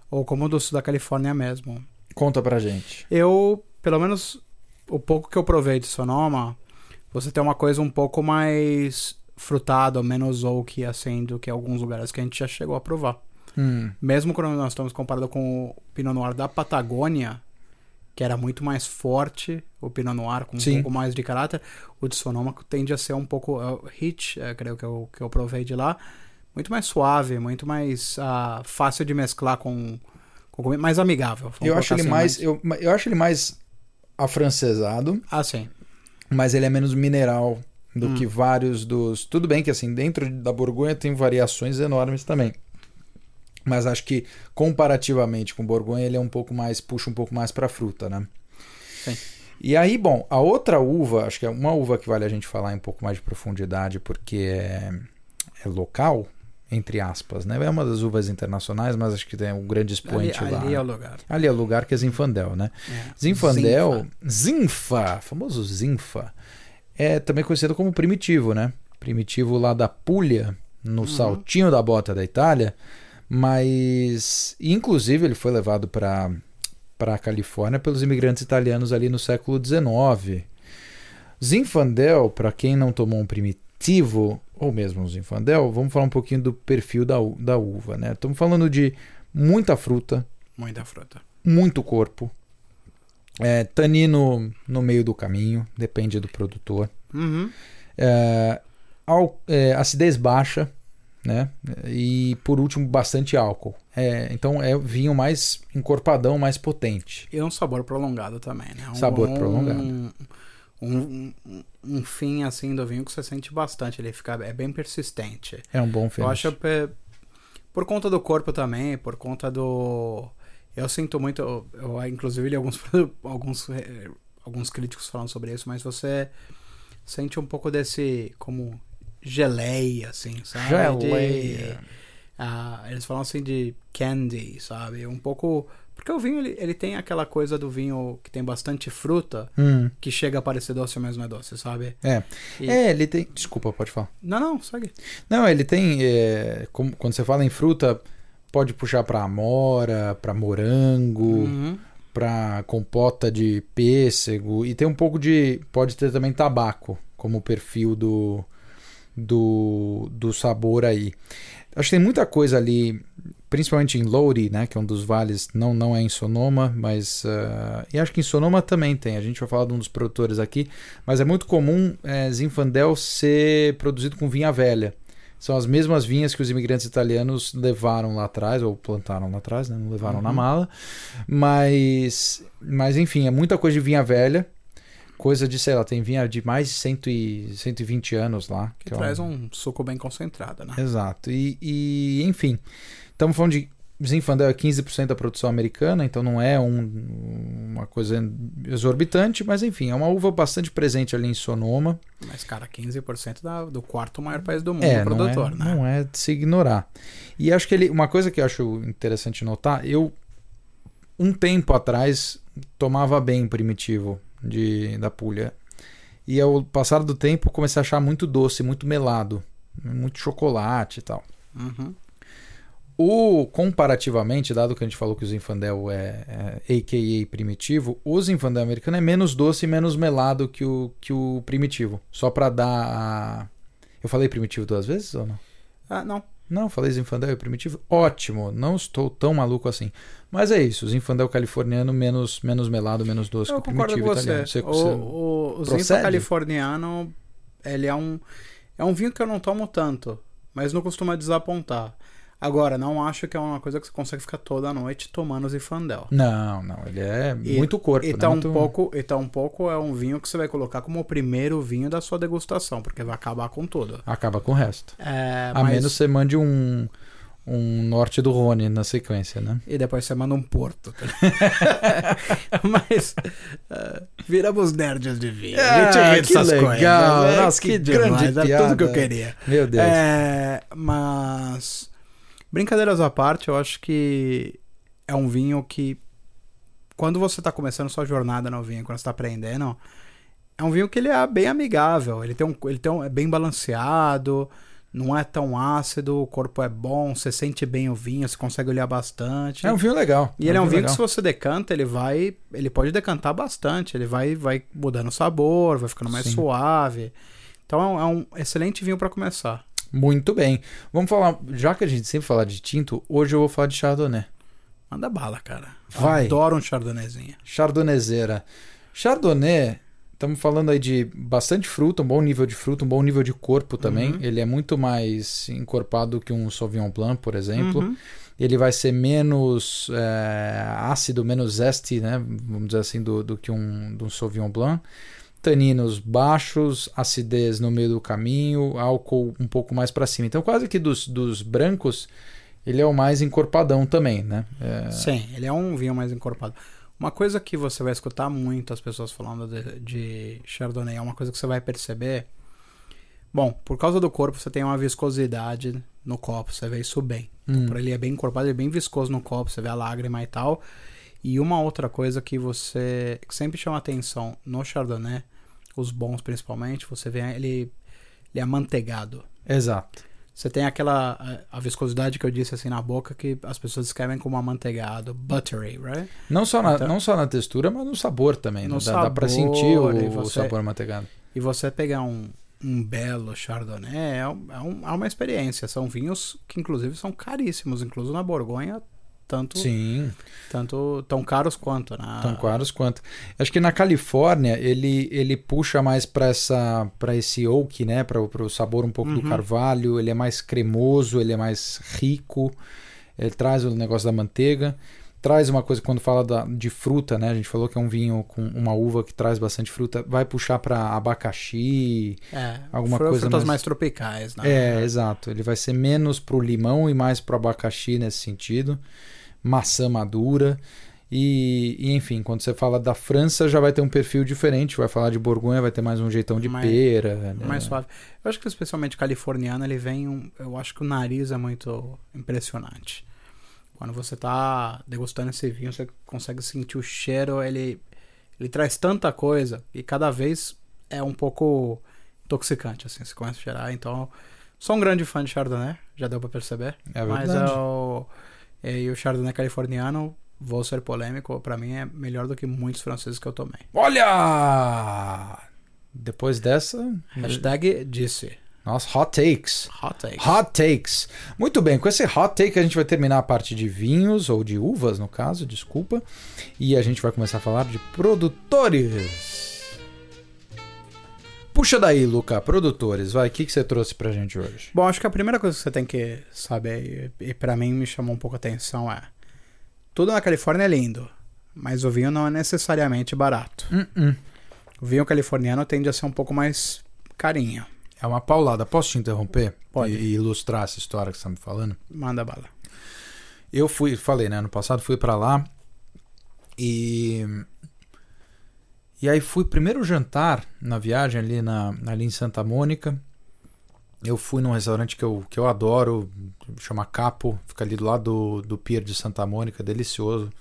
ou como do sul da Califórnia mesmo. Conta pra gente. Eu, pelo menos o pouco que eu provei de Sonoma, você tem uma coisa um pouco mais frutada, menos oak, assim, do que alguns lugares que a gente já chegou a provar. Hum. Mesmo quando nós estamos comparando com o Pinot Noir da Patagônia, que era muito mais forte, o Pinot Noir com Sim. um pouco mais de caráter, o de Sonoma tende a ser um pouco uh, hit, uh, creio que eu, que eu provei de lá, muito mais suave, muito mais uh, fácil de mesclar com, com mais amigável. Eu acho ele assim, mais, mais, eu, eu acho ele mais afrancesado. Ah, sim. Mas ele é menos mineral do hum. que vários dos. Tudo bem que assim, dentro da Borgonha tem variações enormes também. Mas acho que comparativamente com Borgonha ele é um pouco mais puxa um pouco mais para fruta, né? Sim. E aí, bom, a outra uva, acho que é uma uva que vale a gente falar em um pouco mais de profundidade porque é, é local, entre aspas, né? É uma das uvas internacionais, mas acho que tem um grande expoente ali, lá. Ali é o lugar. Ali é o lugar que é Zinfandel, né? É. Zinfandel, Zinfa, famoso Zinfa, é também conhecido como primitivo, né? Primitivo lá da Puglia, no uhum. saltinho da bota da Itália, mas inclusive ele foi levado para para a Califórnia pelos imigrantes italianos ali no século XIX. Zinfandel, para quem não tomou um primitivo, ou mesmo o Zinfandel, vamos falar um pouquinho do perfil da, da uva, né? Estamos falando de muita fruta. Muita fruta. Muito corpo. É, tanino no meio do caminho, depende do produtor. Uhum. É, al, é, acidez baixa, né? E por último, bastante álcool. É, então é vinho mais encorpadão, mais potente. E um sabor prolongado também, né? Um, sabor prolongado. Um, um, um, um, fim assim do vinho que você sente bastante. Ele fica é bem persistente. É um bom finish. Eu acho por conta do corpo também, por conta do eu sinto muito, eu, eu inclusive li alguns alguns eh, alguns críticos falando sobre isso, mas você sente um pouco desse como geleia assim, sabe? Geleia. De, uh, eles falam assim de candy, sabe? Um pouco porque o vinho, ele, ele tem aquela coisa do vinho que tem bastante fruta, hum. que chega a parecer doce, mas não é doce, sabe? É. E... É, ele tem. Desculpa, pode falar. Não, não, segue. Não, ele tem. É, como, quando você fala em fruta, pode puxar pra amora, pra morango, uhum. pra compota de pêssego. E tem um pouco de. Pode ter também tabaco, como perfil do, do, do sabor aí. Acho que tem muita coisa ali principalmente em Lodi, né, que é um dos vales, não, não é em Sonoma, mas. Uh, e acho que em Sonoma também tem. A gente vai falar de um dos produtores aqui, mas é muito comum é, Zinfandel ser produzido com vinha velha. São as mesmas vinhas que os imigrantes italianos levaram lá atrás, ou plantaram lá atrás, né? não levaram uhum. na mala. Mas, mas, enfim, é muita coisa de vinha velha. Coisa de, sei lá, tem vinha de mais de e, 120 anos lá. Que, que traz é um... um suco bem concentrado, né? Exato. E, e enfim, Estamos falando de Zinfandel é 15% da produção americana, então não é um, uma coisa exorbitante, mas enfim, é uma uva bastante presente ali em Sonoma. Mas, cara, 15% da, do quarto maior país do mundo é, produtor, não é, né? Não é de se ignorar. E acho que ele, uma coisa que eu acho interessante notar, eu um tempo atrás tomava bem primitivo de, da Puglia. E ao passar do tempo comecei a achar muito doce, muito melado, muito chocolate e tal. Uhum O comparativamente, dado que a gente falou que o Zinfandel é, é AKA primitivo, o Zinfandel americano é menos doce e menos melado que o, que o primitivo. Só para dar a... Eu falei primitivo duas vezes ou não? Ah, não. Não, falei Zinfandel e primitivo. Ótimo, não estou tão maluco assim. Mas é isso, o Zinfandel californiano menos, menos melado, menos doce Eu que o primitivo você. italiano. Você, o você- o, o Zinfandel californiano, ele é um, é um vinho que eu não tomo tanto, mas não costuma desapontar. Agora, não acho que é uma coisa que você consegue ficar toda noite tomando Zinfandel. Não, não, ele é E- muito corpo, E né? tá um Muito- pouco, e tá um pouco é um vinho que você vai colocar como o primeiro vinho da sua degustação, porque vai acabar com tudo. Acaba com o resto. É, A mas- menos você mande um, um norte do Rhône na sequência, né? E depois você manda um porto. Mas uh, viramos nerds de vinho. Ah, a gente ri que dessas legal. coisas. né? Nossa, que grande demais, Era piada. tudo que eu queria. Meu Deus. É, mas, brincadeiras à parte, eu acho que é um vinho que, quando você tá começando sua jornada no vinho, quando você tá aprendendo, é um vinho que ele é bem amigável. Ele tem um, ele tem um, é bem balanceado, não é tão ácido, o corpo é bom, você sente bem o vinho, você consegue olhar bastante. É um vinho legal. E ele é um vinho que legal. se você decanta, ele vai. Ele pode decantar bastante. Ele vai, vai mudando o sabor, vai ficando mais Sim. suave. Então é um, é um excelente vinho pra começar. Muito bem. Vamos falar, já que a gente sempre fala de tinto, hoje eu vou falar de Chardonnay. Manda bala, cara. Vai. Adoro um chardonnayzinho. Chardonnayzeira. Chardonnay, estamos falando aí de bastante fruta, um bom nível de fruta, um bom nível de corpo também. Uhum. Ele é muito mais encorpado que um Sauvignon Blanc, por exemplo. Uhum. Ele vai ser menos é, ácido, menos zeste, né? Vamos dizer assim, do, do que um, do Sauvignon Blanc. Taninos baixos, acidez no meio do caminho, álcool um pouco mais para cima. Então, quase que dos, dos brancos, ele é o mais encorpadão também, né? É, Sim, ele é um vinho mais encorpado. Uma coisa que você vai escutar muito as pessoas falando de, de Chardonnay, é uma coisa que você vai perceber. Bom, por causa do corpo, você tem uma viscosidade no copo, você vê isso bem. hum, Por ele é bem encorpado, ele é bem viscoso no copo, você vê a lágrima e tal. E uma outra coisa que você que sempre chama atenção no Chardonnay, os bons principalmente, você vê ele, ele é amanteigado. Exato. Você tem aquela a, a viscosidade que eu disse assim na boca que as pessoas descrevem como amanteigado, buttery, right? Não só, na, Então- não só na textura, mas no sabor também. No né? dá, dá pra sabor, sentir o, e o você- sabor manteigado. E você pegar um, um belo Chardonnay é, é, um- é uma experiência. São vinhos que inclusive são caríssimos, incluso na Borgonha, tanto Sim, tanto tão caros quanto na tão caros quanto. Acho que na Califórnia ele, ele puxa mais pra essa para esse oak, né, para o sabor um pouco do Uhum. carvalho, ele é mais cremoso, ele é mais rico. Ele traz o negócio da manteiga. Traz uma coisa quando fala da- de fruta, né? A gente falou que é um vinho com uma uva que traz bastante fruta. Vai puxar pra abacaxi, É, Alguma coisa frutas mais- mais, tropicais, né? É, exato. Ele vai ser menos pro limão e mais pro abacaxi nesse sentido. Maçã madura. E, e, enfim, quando você fala da França, já vai ter um perfil diferente. Vai falar de Borgonha, vai ter mais um jeitão de Mais- pera. né? mais suave. Eu acho que especialmente californiano, ele vem um, eu acho que o nariz é muito impressionante. Quando você tá degustando esse vinho, você consegue sentir o cheiro, ele ele traz tanta coisa e cada vez é um pouco intoxicante assim, você começa a cheirar, então sou um grande fã de Chardonnay, já deu pra perceber. É Mas verdade. é o, é, e o Chardonnay californiano, vou ser polêmico, pra mim é melhor do que muitos franceses que eu tomei. Olha! Depois dessa. Hashtag disse. Nossa, hot takes. Hot take. Hot takes. Muito bem, com esse hot take a gente vai terminar a parte de vinhos, ou de uvas no caso, desculpa. E a gente vai começar a falar de produtores. Puxa daí, Luca, produtores, vai, o que, que você trouxe pra gente hoje? Bom, acho que a primeira coisa que você tem que saber, e, e para mim me chamou um pouco a atenção, é: tudo na Califórnia é lindo, mas o vinho não é necessariamente barato. Hum, O vinho californiano tende a ser um pouco mais carinho. É uma paulada. Posso te interromper? Pode. E, e ilustrar essa história que você tá me falando? Manda bala. Eu fui, falei, né? Ano passado fui pra lá e. E aí fui primeiro jantar na viagem ali, na, ali em Santa Mônica. Eu fui num restaurante que eu, que eu adoro, chama Capo, fica ali do lado do, do Pier de Santa Mônica, delicioso.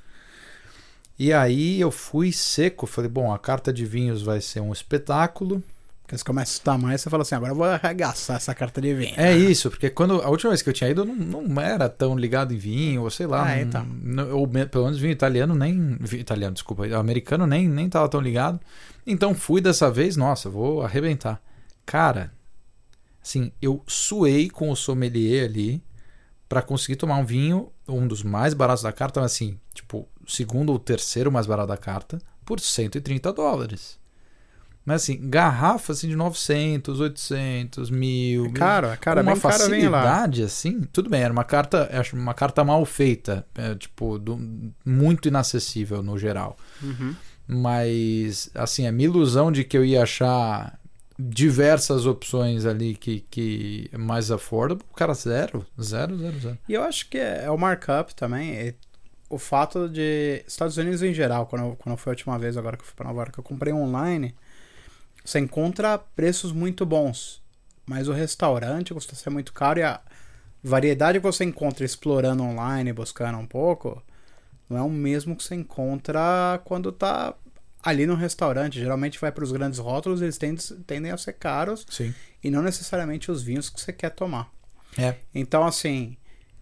E aí eu fui seco, falei, bom, a carta de vinhos vai ser um espetáculo, Porque você começa a estudar mais, você fala assim, agora eu vou arregaçar essa carta de vinho. É isso, porque quando a última vez que eu tinha ido, eu não, não era tão ligado em vinho, ou sei lá. Ah, então. não- ou pelo menos vinho italiano nem. vinho italiano, desculpa. Americano nem, nem tava tão ligado. Então fui dessa vez, nossa, vou arrebentar. Cara, assim, eu suei com o sommelier ali pra conseguir tomar um vinho, um dos mais baratos da carta, mas assim, tipo, segundo ou terceiro mais barato da carta, por 130 dólares. Mas assim, garrafa assim de 900, 800, 1000, É caro, é caro, é uma bem caro facilidade assim, tudo bem, era uma carta, acho uma carta mal feita, é, tipo, do- muito inacessível no geral. Uhum. Mas assim, a minha ilusão de que eu ia achar diversas opções ali que, que é mais affordable, cara, zero, zero, zero, zero. E eu acho que é é o markup também. é o fato de. Estados Unidos em geral, quando eu, quando fui a última vez agora que eu fui pra Nova York, eu comprei online. Você encontra preços muito bons. Mas o restaurante custa ser muito caro e a variedade que você encontra explorando online, buscando um pouco, não é o mesmo que você encontra quando tá ali no restaurante. Geralmente vai para os grandes rótulos, eles tendem, tendem a ser caros Sim. e não necessariamente os vinhos que você quer tomar. É. Então, assim,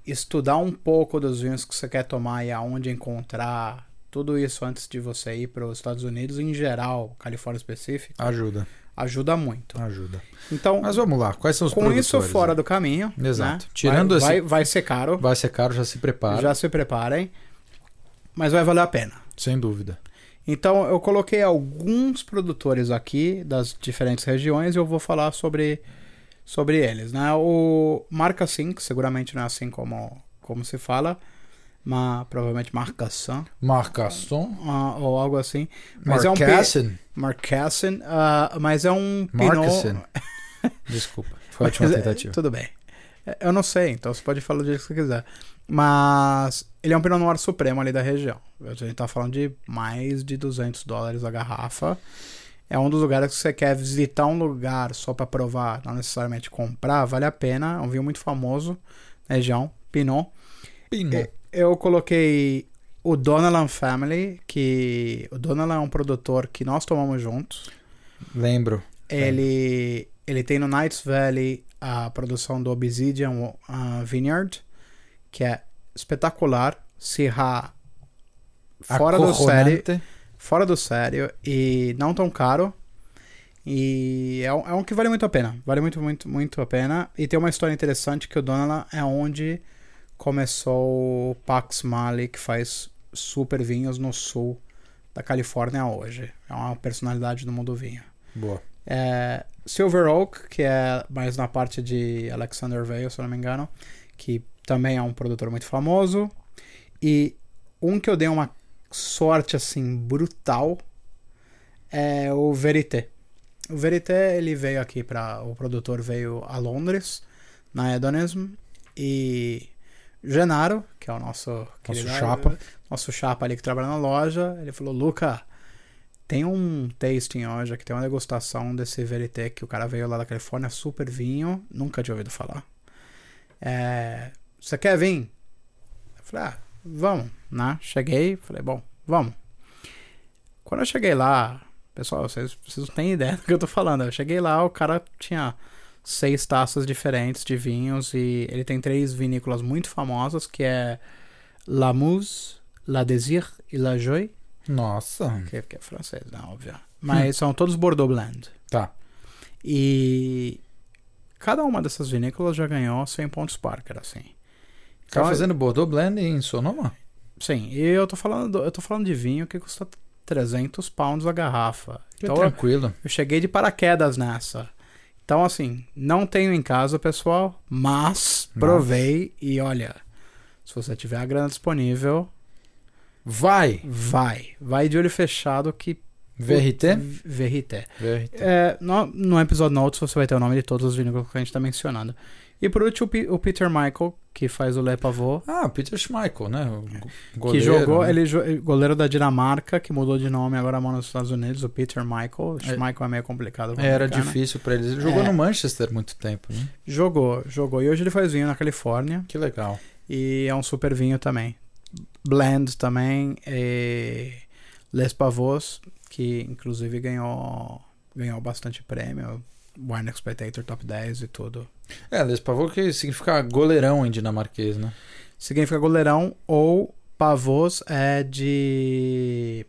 estudar um pouco dos vinhos que você quer tomar e aonde encontrar, tudo isso antes de você ir para os Estados Unidos, em geral, Califórnia específico, Ajuda, ajuda muito. ajuda. Então, Mas vamos lá, quais são os com isso fora né? do caminho, Exato. né, Tirando vai, esse- vai, vai ser caro, Vai ser caro, já se prepara, já se preparem, mas vai valer a pena. sem dúvida. Então, eu coloquei alguns produtores aqui das diferentes regiões e eu vou falar sobre, sobre eles. Né? O Marca 5, seguramente não é assim como, como se fala, mas provavelmente marcação Marcação, ah, ou algo assim. Mas é um Marcassen, Marcassen, ah, mas é um Marcassen. Pinot. Desculpa, foi a última é- tentativa. Tudo bem. É, Eu não sei, então você pode falar do jeito que você quiser. Mas ele é um Pinot Noir supremo ali da região. A gente tá falando de mais de 200 dólares a garrafa. É um dos lugares que você quer visitar um lugar só para provar, não necessariamente comprar, vale a pena. É um vinho muito famoso na região, Pinot. Pinot. Eu coloquei o Donalan Family, que o Donalan é um produtor que nós tomamos juntos. Lembro. Ele, ele tem no Knights Valley a produção do Obsidian Vineyard, que é espetacular. Sirra fora do Acorronante. fora do sério e não tão caro. E é um, é um que vale muito a pena. Vale muito, muito, muito a pena. E tem uma história interessante que o Donalan é onde começou o Pax Mali, que faz super vinhos no sul da Califórnia hoje. É uma personalidade do mundo vinho. Boa. É, Silver Oak, que é mais na parte de Alexander Vale, se eu não me engano, que também é um produtor muito famoso. E um que eu dei uma sorte assim brutal é o Verité. O Verité ele veio aqui para o produtor veio a Londres na Hedonism e Genaro, que é o nosso querido- chapa. nosso chapa ali que trabalha na loja, ele falou: "Luca, tem um tasting hoje, aqui tem uma degustação desse Verité que o cara veio lá da Califórnia, super vinho, nunca tinha ouvido falar. É, você quer vir? Eu falei, ah, vamos, né? Cheguei, falei, bom, vamos. Quando eu cheguei lá, pessoal, vocês, vocês não têm ideia do que eu tô falando. Eu cheguei lá, o cara tinha seis taças diferentes de vinhos e ele tem três vinícolas muito famosas, que é La Muse, La Désir e La Joie. Nossa. Que, que é francês, né? Óbvio. Mas são todos Bordeaux Blend. Tá. E cada uma dessas vinícolas já ganhou 100 pontos Parker, assim. Tá Então, fazendo Bordeaux Blend em Sonoma? Sim, e eu tô falando, eu tô falando de vinho que custa 300 pounds a garrafa. Que Então eu, tranquilo. eu cheguei de paraquedas nessa. Então, assim, não tenho em casa, pessoal, mas provei e olha, se você tiver a grana disponível, Vai. vai. Vai de olho fechado que... VRT? Verité. VRT. É, no, no episódio notes você vai ter o nome de todos os vinícolas que a gente tá mencionando. E por último, o Pe- o Peter Michael, que faz o Le Pavot, Ah, Peter Schmeichel, né? O que goleiro, jogou, né? ele goleiro da Dinamarca, que mudou de nome agora mora nos Estados Unidos, o Peter Michael. É. Michael é meio complicado. pra Era americano. difícil pra eles. Ele jogou É. no Manchester muito tempo, né? Jogou, jogou. E hoje ele faz vinho na Califórnia. Que legal. E é um super vinho também. Blend também. E Les Pavots, que inclusive ganhou ganhou bastante prêmio. Wine Spectator Top 10 e tudo. É, Les Pavot que significa goleirão em dinamarquês, né? Significa goleirão ou pavôs é de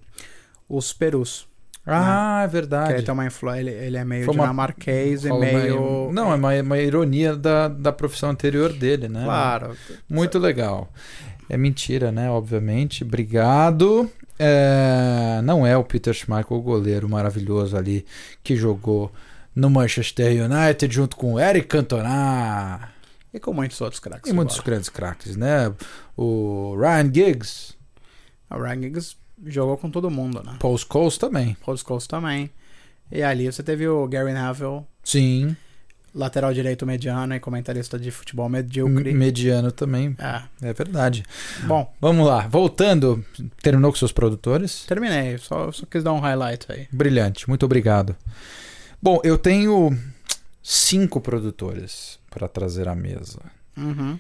os perus. Ah, é Que verdade. ele tem uma influ... ele, ele é meio Foi uma- dinamarquês e uma- meio. Não, é uma, uma ironia da, da profissão anterior dele, né? Claro. Muito legal. É mentira, né? Obviamente. Obrigado. É, Não é o Peter Schmeichel, o goleiro maravilhoso ali que jogou no Manchester United junto com o Eric Cantona E com muitos outros craques. e muitos grandes craques, né? O Ryan Giggs, O Ryan Giggs jogou com todo mundo, né? Paul Scholes também. Paul Scholes também. E ali você teve o Gary Neville, Sim. lateral direito mediano e comentarista de futebol medíocre. Mediano também. É. É verdade. Bom, Vamos lá. Voltando. Terminou com seus produtores? terminei. Só, só quis dar um highlight aí. Brilhante, muito obrigado. Bom, eu tenho cinco produtores para trazer à mesa. Uhum.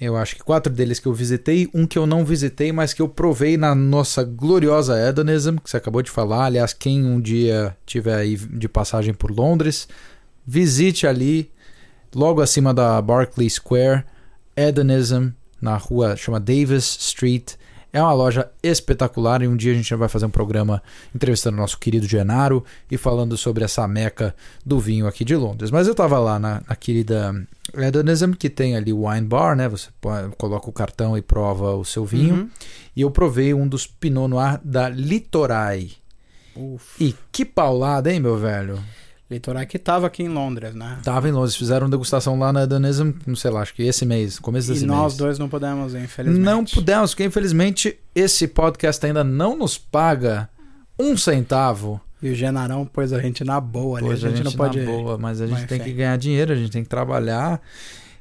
Eu acho que quatro deles que eu visitei, um que eu não visitei, mas que eu provei na nossa gloriosa Hedonism, que você acabou de falar. Aliás, quem um dia tiver aí de passagem por Londres, visite ali, logo acima da Barclay Square, Hedonism, na rua chama Davis Street. É uma loja espetacular e um dia a gente vai fazer um programa entrevistando o nosso querido Genaro e falando sobre essa meca do vinho aqui de Londres. Mas eu tava lá na, na querida Hedonism, que tem ali o wine bar, né? Você coloca o cartão e prova o seu vinho. Uhum. E eu provei um dos Pinot Noir da Litorai. Uf. E que paulada, hein, meu velho? Litoral que tava aqui em Londres, né? Tava em Londres, fizeram degustação lá na Hedonism, não sei lá, acho que esse mês, começo E desse nós mês. dois não podemos, infelizmente. Não pudemos, porque infelizmente esse podcast ainda não nos paga um centavo. E o Genarão pôs a gente na boa ali. Hoje a gente, não pode. na boa, mas a gente Mas, tem enfim. que ganhar dinheiro, a gente tem que trabalhar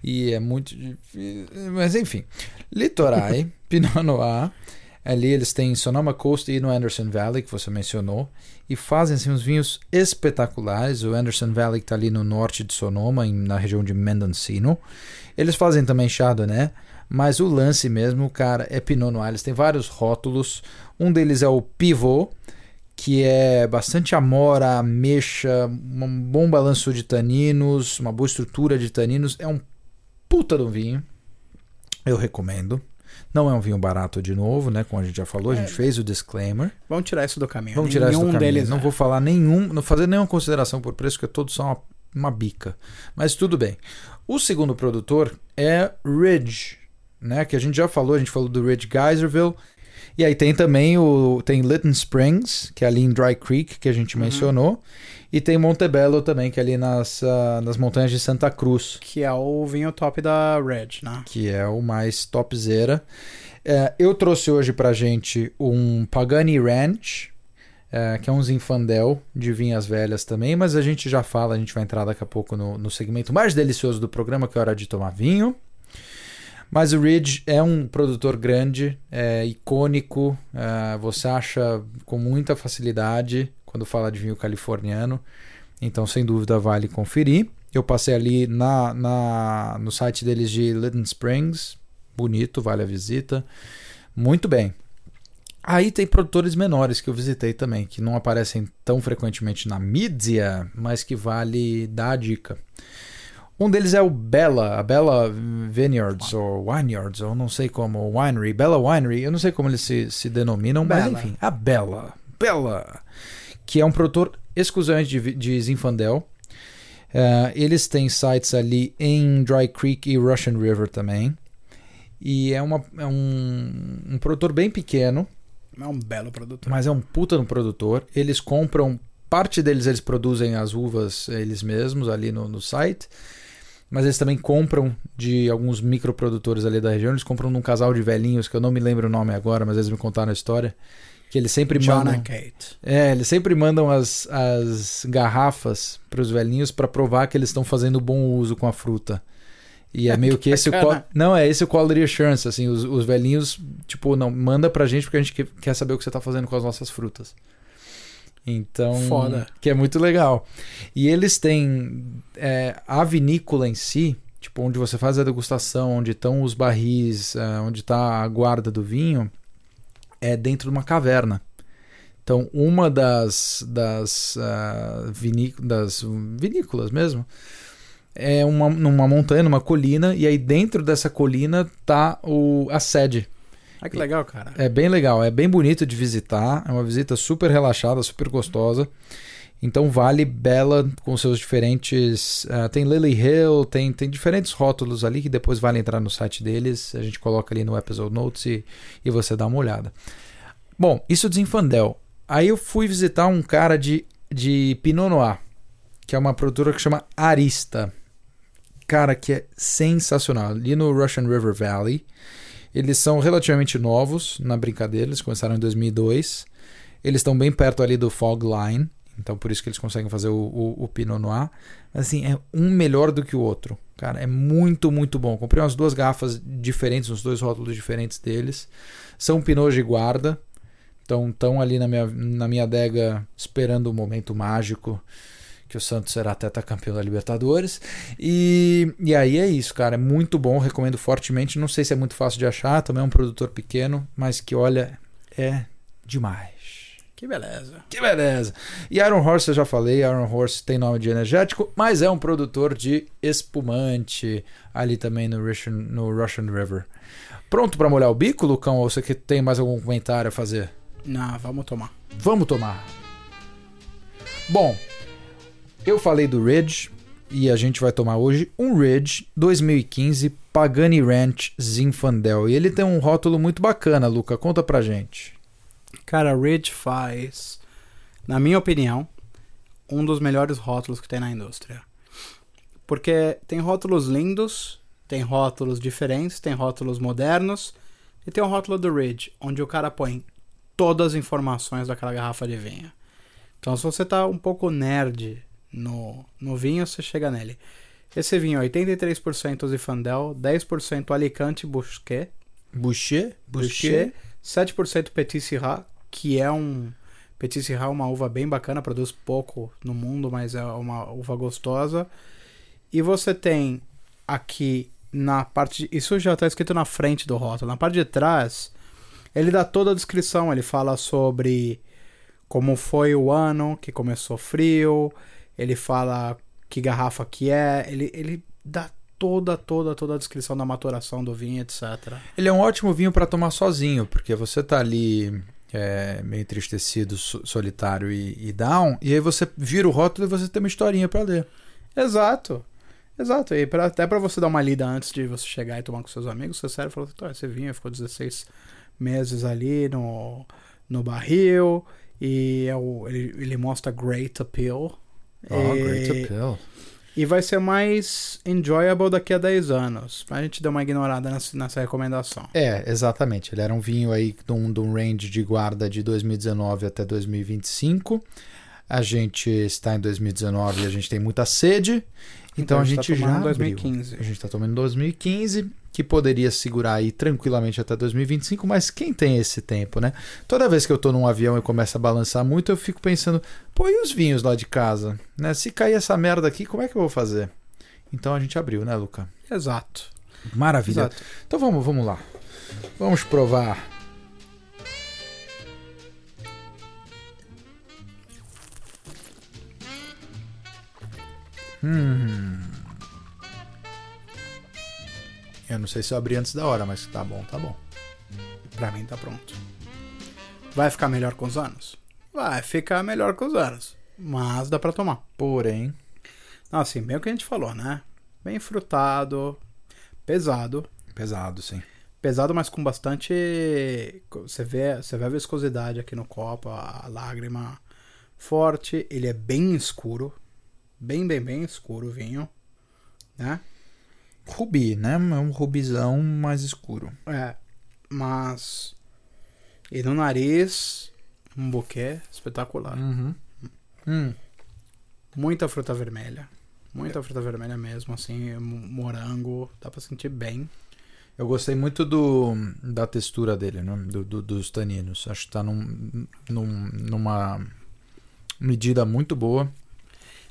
e é muito difícil. Mas enfim, Litorai, Pinot Noir, ali eles têm Sonoma Coast e no Anderson Valley, que você mencionou, e fazem assim, uns vinhos espetaculares. O Anderson Valley está ali no norte de Sonoma, em- na região de Mendocino. Eles fazem também Chardonnay, mas o lance mesmo, cara, é Pinot Noir. Eles têm vários rótulos. Um deles é o Pivot, que é bastante amora, ameixa, um bom balanço de taninos, uma boa estrutura de taninos. É um puta um vinho. Eu recomendo. Não é um vinho barato de novo, né? Como a gente já falou, a gente É. fez o disclaimer. Vamos tirar isso do caminho. Vamos tirar isso do Nenhum caminho. deles. não é. vou falar nenhum, não fazer nenhuma consideração por preço, porque todos são uma, uma bica. Mas tudo bem. O segundo produtor é Ridge, né? Que a gente já falou, a gente falou do Ridge Geyserville. E aí tem também o tem Lytton Springs, que é ali em Dry Creek, que a gente Uhum. mencionou. E tem Montebello também, que é ali nas, ah, nas montanhas de Santa Cruz Que é o vinho top da Red, né? que é o mais topzera. É, eu trouxe hoje pra gente um Pagani Ranch, é, que é um Zinfandel de vinhas velhas também, mas a gente já fala, a gente vai entrar daqui a pouco no, no segmento mais delicioso do programa, que é a hora de tomar vinho. Mas o Ridge é um produtor grande, é icônico, é, você acha com muita facilidade quando fala de vinho californiano, então sem dúvida vale conferir. Eu passei ali na, na, no site deles de Lytton Springs, bonito, vale a visita. Muito bem. Aí tem produtores menores que eu visitei também, que não aparecem tão frequentemente na mídia, mas que vale dar a dica. Um deles é o Bella, a Bella Vineyards, ou Vineyards, ou não sei como, Winery, Bella Winery, eu não sei como eles se, se denominam, mas Bella. enfim, a Bella, Bella, que é um produtor exclusivamente de, de Zinfandel. Eh, eles têm sites ali em Dry Creek e Russian River também. E é, uma, é um, um produtor bem pequeno, É um belo produto. mas é um puta no produtor. Eles compram, parte deles eles produzem as uvas eles mesmos ali no, no site, mas eles também compram de alguns microprodutores ali da região. Eles compram num casal de velhinhos, que eu não me lembro o nome agora, mas eles me contaram a história. Que eles sempre John mandam. and Kate. É, eles sempre mandam as, as garrafas para os velhinhos para provar que eles estão fazendo bom uso com a fruta. E é meio que esse o não é esse o quality assurance, assim, os, os velhinhos, tipo, não, manda pra gente porque a gente que- quer saber o que você tá fazendo com as nossas frutas. Então, Foda. que é muito legal. E eles têm é, a vinícola em si, tipo, onde você faz a degustação, onde estão os barris, é, onde tá a guarda do vinho, é dentro de uma caverna. Então, uma das, das, uh, viní das vinícolas mesmo é uma, numa montanha, numa colina, e aí dentro dessa colina tá o, a sede. Ah, que legal, cara. É bem legal, é bem bonito de visitar, é uma visita super relaxada, super gostosa. Então vale Bela com seus diferentes. Uh, tem Lily Hill, tem, tem diferentes rótulos ali que depois vale entrar no site deles. A gente coloca ali no episode notes e, e você dá uma olhada. Bom, isso de Zinfandel. Aí eu fui visitar um cara de, de Pinot Noir, que é uma produtora que chama Arista. Cara, que é sensacional. Ali no Russian River Valley. Eles são relativamente novos na brincadeira, eles começaram em 2002. Eles estão bem perto ali do Fog Line. Então por isso que eles conseguem fazer o, o, o Pinot Noir. Assim, é um melhor do que o outro. Cara, é muito, muito bom. Comprei umas duas garrafas diferentes, uns dois rótulos diferentes deles. São Pinot de guarda. Então estão ali na minha, na minha adega esperando o momento mágico que o Santos será campeão da Libertadores. E, e aí é isso, cara. É muito bom, recomendo fortemente. Não sei se é muito fácil de achar, também é um produtor pequeno, mas que olha, é demais. Que beleza. Que beleza. E Iron Horse eu já falei, Iron Horse tem nome de energético, mas é um produtor de espumante ali também no Russian, no Russian River. Pronto para molhar o bico, Lucão? Ou você que tem mais algum comentário a fazer? Não, vamos tomar. Vamos tomar. Bom, eu falei do Ridge e a gente vai tomar hoje um Ridge 2015 Pagani Ranch Zinfandel. E ele tem um rótulo muito bacana, Luca. Conta pra gente. Cara, Ridge faz, na minha opinião, um dos melhores rótulos que tem na indústria. Porque tem rótulos lindos, tem rótulos diferentes, tem rótulos modernos e tem o rótulo do Ridge, onde o cara põe todas as informações daquela garrafa de vinho. Então, se você tá um pouco nerd no, no vinho, você chega nele. Esse vinho é 83% Zifandel, 10% Alicante Boucher, Boucher, Boucher, 7% Petit Syrah, que é um Petit Syrah, uma uva bem bacana, produz pouco no mundo, mas é uma uva gostosa. E você tem aqui na parte, isso já está escrito na frente do rótulo, na parte de trás, ele dá toda a descrição, ele fala sobre como foi o ano que começou frio, ele fala que garrafa que é, ele, ele dá toda, toda, toda a descrição da maturação do vinho, etc. Ele é um ótimo vinho para tomar sozinho, porque você tá ali é, meio entristecido, solitário e, e, down, e aí você vira o rótulo e você tem uma historinha para ler. Exato. Exato. E pra, até para você dar uma lida antes de você chegar e tomar com seus amigos, você sério falou, então, esse vinho ficou 16 meses ali no, no barril, e é o, ele, ele mostra Great Appeal. Oh, e, Great Appeal. E vai ser mais enjoyable daqui a 10 anos. A gente deu uma ignorada nessa, nessa recomendação. É, exatamente. Ele era um vinho aí de um, de um range de guarda de 2019 até 2025. A gente está em 2019 e a gente tem muita sede. Então, então a, gente, a gente tá já 2015. A gente está tomando 2015 que poderia segurar aí tranquilamente até 2025, mas quem tem esse tempo, né? Toda vez que eu tô num avião e começa a balançar muito, eu fico pensando, pô, e os vinhos lá de casa? Né? Se cair essa merda aqui, como é que eu vou fazer? Então a gente abriu, né, Luca? Exato. Maravilha. Exato. Então vamos, vamos lá. Vamos provar. Hum. Eu não sei se eu abri antes da hora, mas tá bom, tá bom. Pra mim tá pronto. Vai ficar melhor com os anos? Vai ficar melhor com os anos. Mas dá pra tomar. Porém. Não, assim, bem o que a gente falou, né? Bem frutado, pesado. Pesado, sim. Pesado, mas com bastante. Você vê, você vê a viscosidade aqui no copo, a lágrima forte. Ele é bem escuro. Bem, bem, bem escuro o vinho. Né? Rubi, né? É um rubizão mais escuro. É, mas. E no nariz, um buquê espetacular. Uhum. Hum. Muita fruta vermelha. Muita é. fruta vermelha mesmo, assim, morango, dá pra sentir bem. Eu gostei muito do, da textura dele, né? do, do, dos taninos. Acho que tá num, num, numa medida muito boa.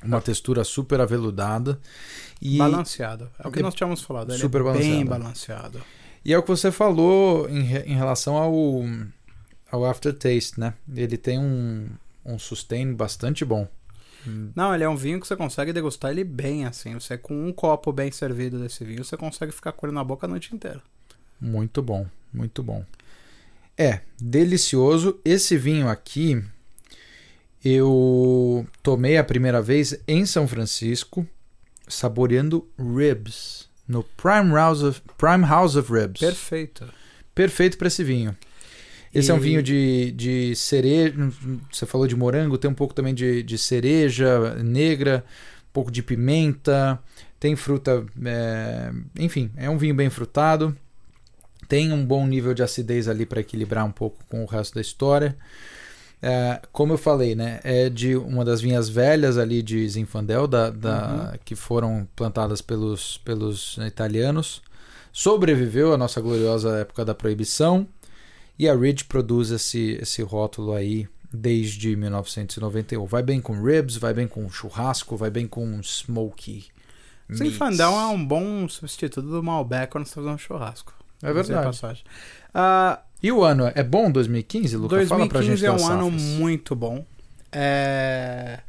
Uma é. textura super aveludada. E balanceado. É o que nós tínhamos falado. Ele super é balanceado. bem balanceado. E é o que você falou em, em relação ao, ao aftertaste, né? Ele tem um, um sustain bastante bom. Não, ele é um vinho que você consegue degustar ele bem, assim. Você com um copo bem servido desse vinho, você consegue ficar com ele na boca a noite inteira. Muito bom, muito bom. É, delicioso. Esse vinho aqui eu tomei a primeira vez em São Francisco, saboreando ribs, no Prime House of, Prime House of Ribs. Perfeito. Perfeito para esse vinho. Esse é um E- vinho de, de cereja. Você falou de morango, tem um pouco também de, de cereja negra, um pouco de pimenta, tem fruta. é, enfim, é um vinho bem frutado. Tem um bom nível de acidez ali para equilibrar um pouco com o resto da história. É, como eu falei, né? É de uma das vinhas velhas ali de Zinfandel, da, da- que foram plantadas pelos, pelos italianos. Sobreviveu à nossa gloriosa época da proibição. E a Ridge produz esse, esse rótulo aí desde 1991. Vai bem com ribs, vai bem com churrasco, vai bem com smoky. Fandão é um bom substituto do Malbec quando você tá fazendo um churrasco. É verdade. passagem. E o ano é bom 2015, Luca? Fala pra gente 2015 é um ano muito bom. É,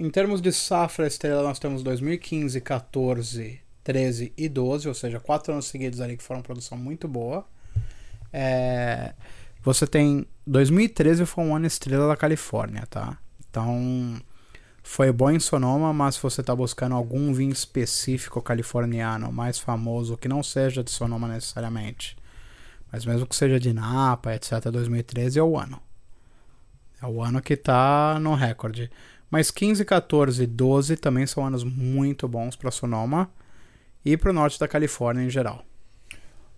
Em termos de safra estrela, nós temos 2015, 14, 13 e 12, ou seja, quatro anos seguidos ali que foram produção muito boa. É, Você tem 2013 foi um ano estrela da Califórnia, tá? Então foi bom em Sonoma, mas se você está buscando algum vinho específico californiano mais famoso que não seja de Sonoma necessariamente, mas mesmo que seja de Napa, etc, 2013 é o ano. É o ano que tá no recorde. Mas 15, 14 e 12 também são anos muito bons para Sonoma e para o norte da Califórnia em geral.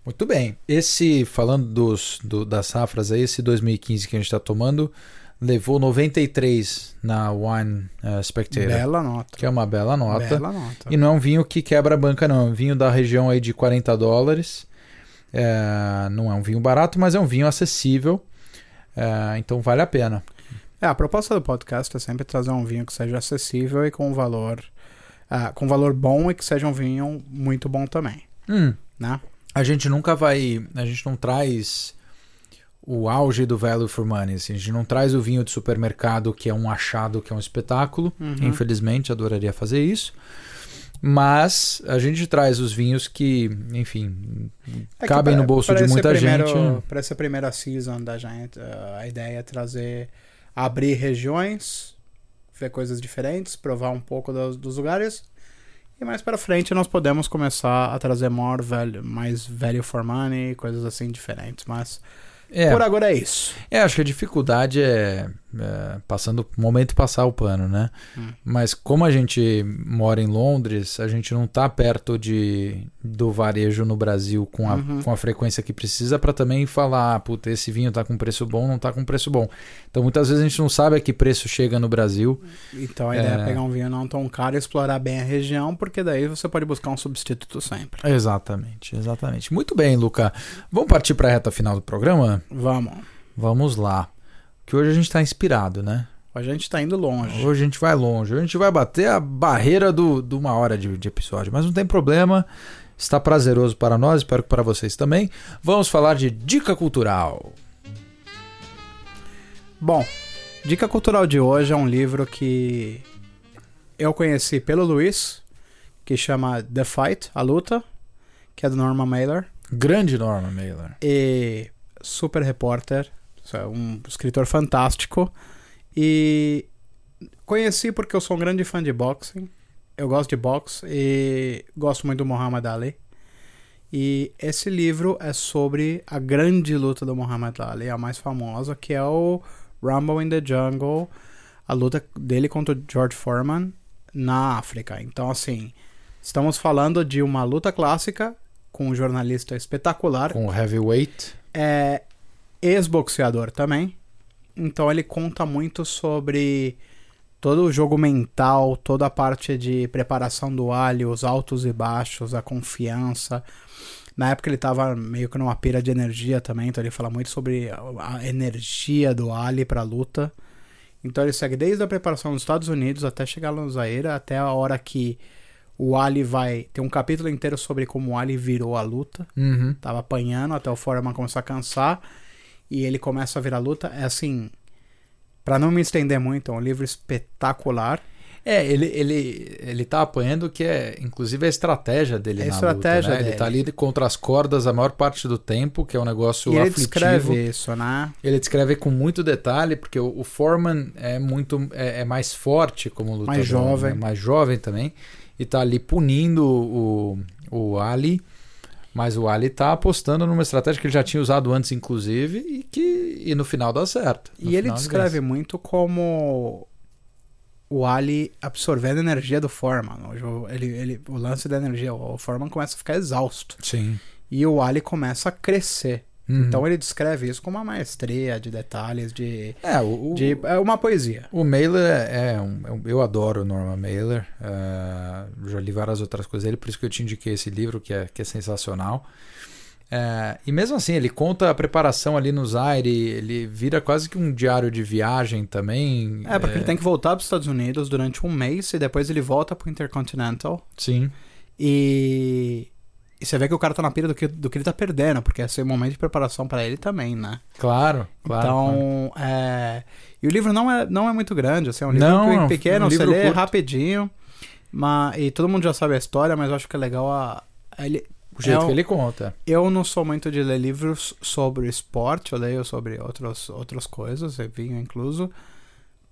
Muito bem. Esse, falando dos, do- das safras aí, esse 2015 que a gente está tomando, levou 93 na Wine eh, Spectator, Bela nota. que é uma bela nota. Bela nota. E não é um vinho que quebra a banca, não. É um vinho da região aí de 40 dólares. É, não é um vinho barato, mas é um vinho acessível. É, então vale a pena. É, a proposta do podcast é sempre trazer um vinho que seja acessível e com valor, ah, com valor bom e que seja um vinho muito bom também, Hum, né? a gente nunca vai. A gente não traz o auge do value for money. assim. A gente não traz o vinho de supermercado que é um achado, que é um espetáculo. Uhum. Infelizmente, adoraria fazer isso. Mas a gente traz os vinhos que, enfim, É que cabem pra- no bolso de muita primeiro- gente. Para essa primeira season da gente, a ideia é trazer, abrir regiões, ver coisas diferentes, provar um pouco dos, dos lugares. E mais para frente nós podemos começar a trazer more value, mais value for money, coisas assim diferentes. Mas É, por agora é isso. É, acho que a dificuldade é, é, passando o momento passar o pano, né? Hum. Mas como a gente mora em Londres, a gente não tá perto de do varejo no Brasil com a, Uhum. com a frequência que precisa para também falar, ah, puta, esse vinho tá com preço bom, não tá com preço bom. Então muitas vezes a gente não sabe a que preço chega no Brasil. Então a ideia é É. pegar um vinho não tão caro e explorar bem a região, porque daí você pode buscar um substituto sempre. Exatamente, exatamente. Muito bem, Luca. Vamos partir para a reta final do programa? Vamos. Vamos lá. Que hoje a gente tá inspirado, né? A gente tá indo longe. Hoje a gente vai longe. Hoje a gente vai bater a barreira do, de uma hora de, de episódio. Mas não tem problema. Está prazeroso para nós, espero que para vocês também. Vamos falar de dica cultural. Bom, dica cultural de hoje é um livro que eu conheci pelo Luiz, que chama The Fight, A Luta, que é do Norman Mailer, Grande Norma Mailer. e super repórter, é um escritor fantástico. E conheci porque eu sou um grande fã de boxing. Eu gosto de boxe e gosto muito do Muhammad Ali. E esse livro é sobre a grande luta do Muhammad Ali, a mais famosa, que é o Rumble in the Jungle, a luta dele contra o George Foreman na África. Então, assim, estamos falando de uma luta clássica com um jornalista espetacular Com o Heavyweight. é ex-boxeador também. Então ele conta muito sobre todo o jogo mental, toda a parte de preparação do Ali, os altos e baixos, a confiança. Na época ele tava meio que numa pira de energia também, então ele fala muito sobre a a energia do Ali pra luta. Então ele segue desde a preparação nos Estados Unidos até chegar lá no Zaire, até a hora que o Ali vai. Tem um capítulo inteiro sobre como o Ali virou a luta Uhum. tava apanhando até o Foreman começar a cansar. E ele começa a virar luta. É assim, Pra não me estender muito, é um livro espetacular. É, ele, ele, ele tá apanhando que é, inclusive, a estratégia dele É a na estratégia luta, né? Ele dele. tá ali contra as cordas a maior parte do tempo, que é um negócio E ele aflitivo. descreve isso, né? Ele descreve com muito detalhe, porque o, o Foreman é muito é, é mais forte como lutador, Mais jovem. né? mais jovem também, e tá ali punindo o, o Ali, mas o Ali tá apostando numa estratégia que ele já tinha usado antes, inclusive, e que e no final dá certo. No E ele descreve muito como o Ali absorvendo a energia do Foreman. Ele, ele, o lance da energia, o Foreman começa a ficar exausto. Sim. E o Ali começa a crescer. Uhum. Então ele descreve isso com uma maestria de detalhes, de. é, o, o- de é uma poesia. O Mailer é, é um, é Eu adoro o Norman Mailer. eh, já li várias outras coisas dele, por isso que eu te indiquei esse livro, que é, que é sensacional. Eh, e mesmo assim, ele conta a preparação ali no Zaire, ele vira quase que um diário de viagem também. É, porque ele tem que voltar para os Estados Unidos durante um mês e depois ele volta pro Intercontinental. Sim. E. E você vê que o cara tá na pira do que, do que ele tá perdendo, porque esse é um momento de preparação para ele também, né? Claro, claro. claro. então, é... E o livro não é, não é muito grande, assim, é um livro Não, que- é um- pequeno, um você livro lê curto. rapidinho, mas... e todo mundo já sabe a história, mas eu acho que é legal a... Ele... O jeito é que ele conta. Eu não sou muito de ler livros sobre esporte, eu leio sobre outros, outras coisas, vinho incluso,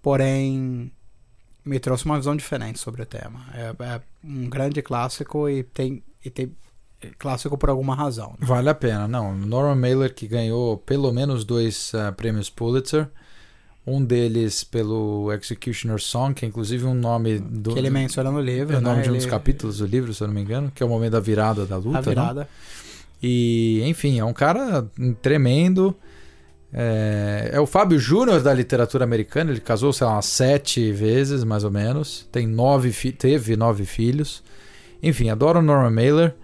porém me trouxe uma visão diferente sobre o tema. É, é um grande clássico e tem, e tem clássico por alguma razão. né? Vale a pena, não. Norman Mailer que ganhou pelo menos dois ah, prêmios Pulitzer. Um deles pelo Executioner Song, que é inclusive um nome do. que ele menciona no livro, É o nome né? de um Ele- dos capítulos do livro, se eu não me engano, que é o momento da virada da luta. A né? virada. E, enfim, é um cara tremendo. É, é o Fábio Júnior da literatura americana. Ele casou, sei lá, umas sete vezes, mais ou menos. Tem nove fi- teve nove filhos. Enfim, adoro o Norman Mailer.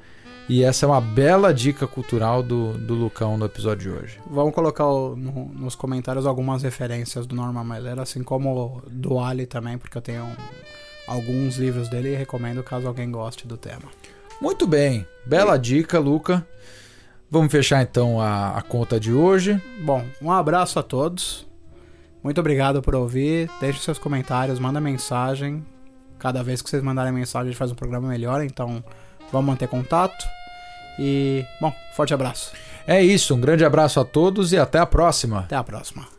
E essa é uma bela dica cultural do, do Lucão no episódio de hoje. Vamos colocar o- no- nos comentários algumas referências do Norman Mailer, assim como do Ali também, porque eu tenho alguns livros dele e recomendo caso alguém goste do tema. Muito bem, bela dica, Luca. Vamos fechar então a, a conta de hoje. Bom, um abraço a todos. Muito obrigado por ouvir. Deixe seus comentários, manda mensagem. Cada vez que vocês mandarem mensagem, a gente faz um programa melhor. Então, vamos manter contato. E, bom, forte abraço. É isso, um grande abraço a todos e até a próxima. Até a próxima.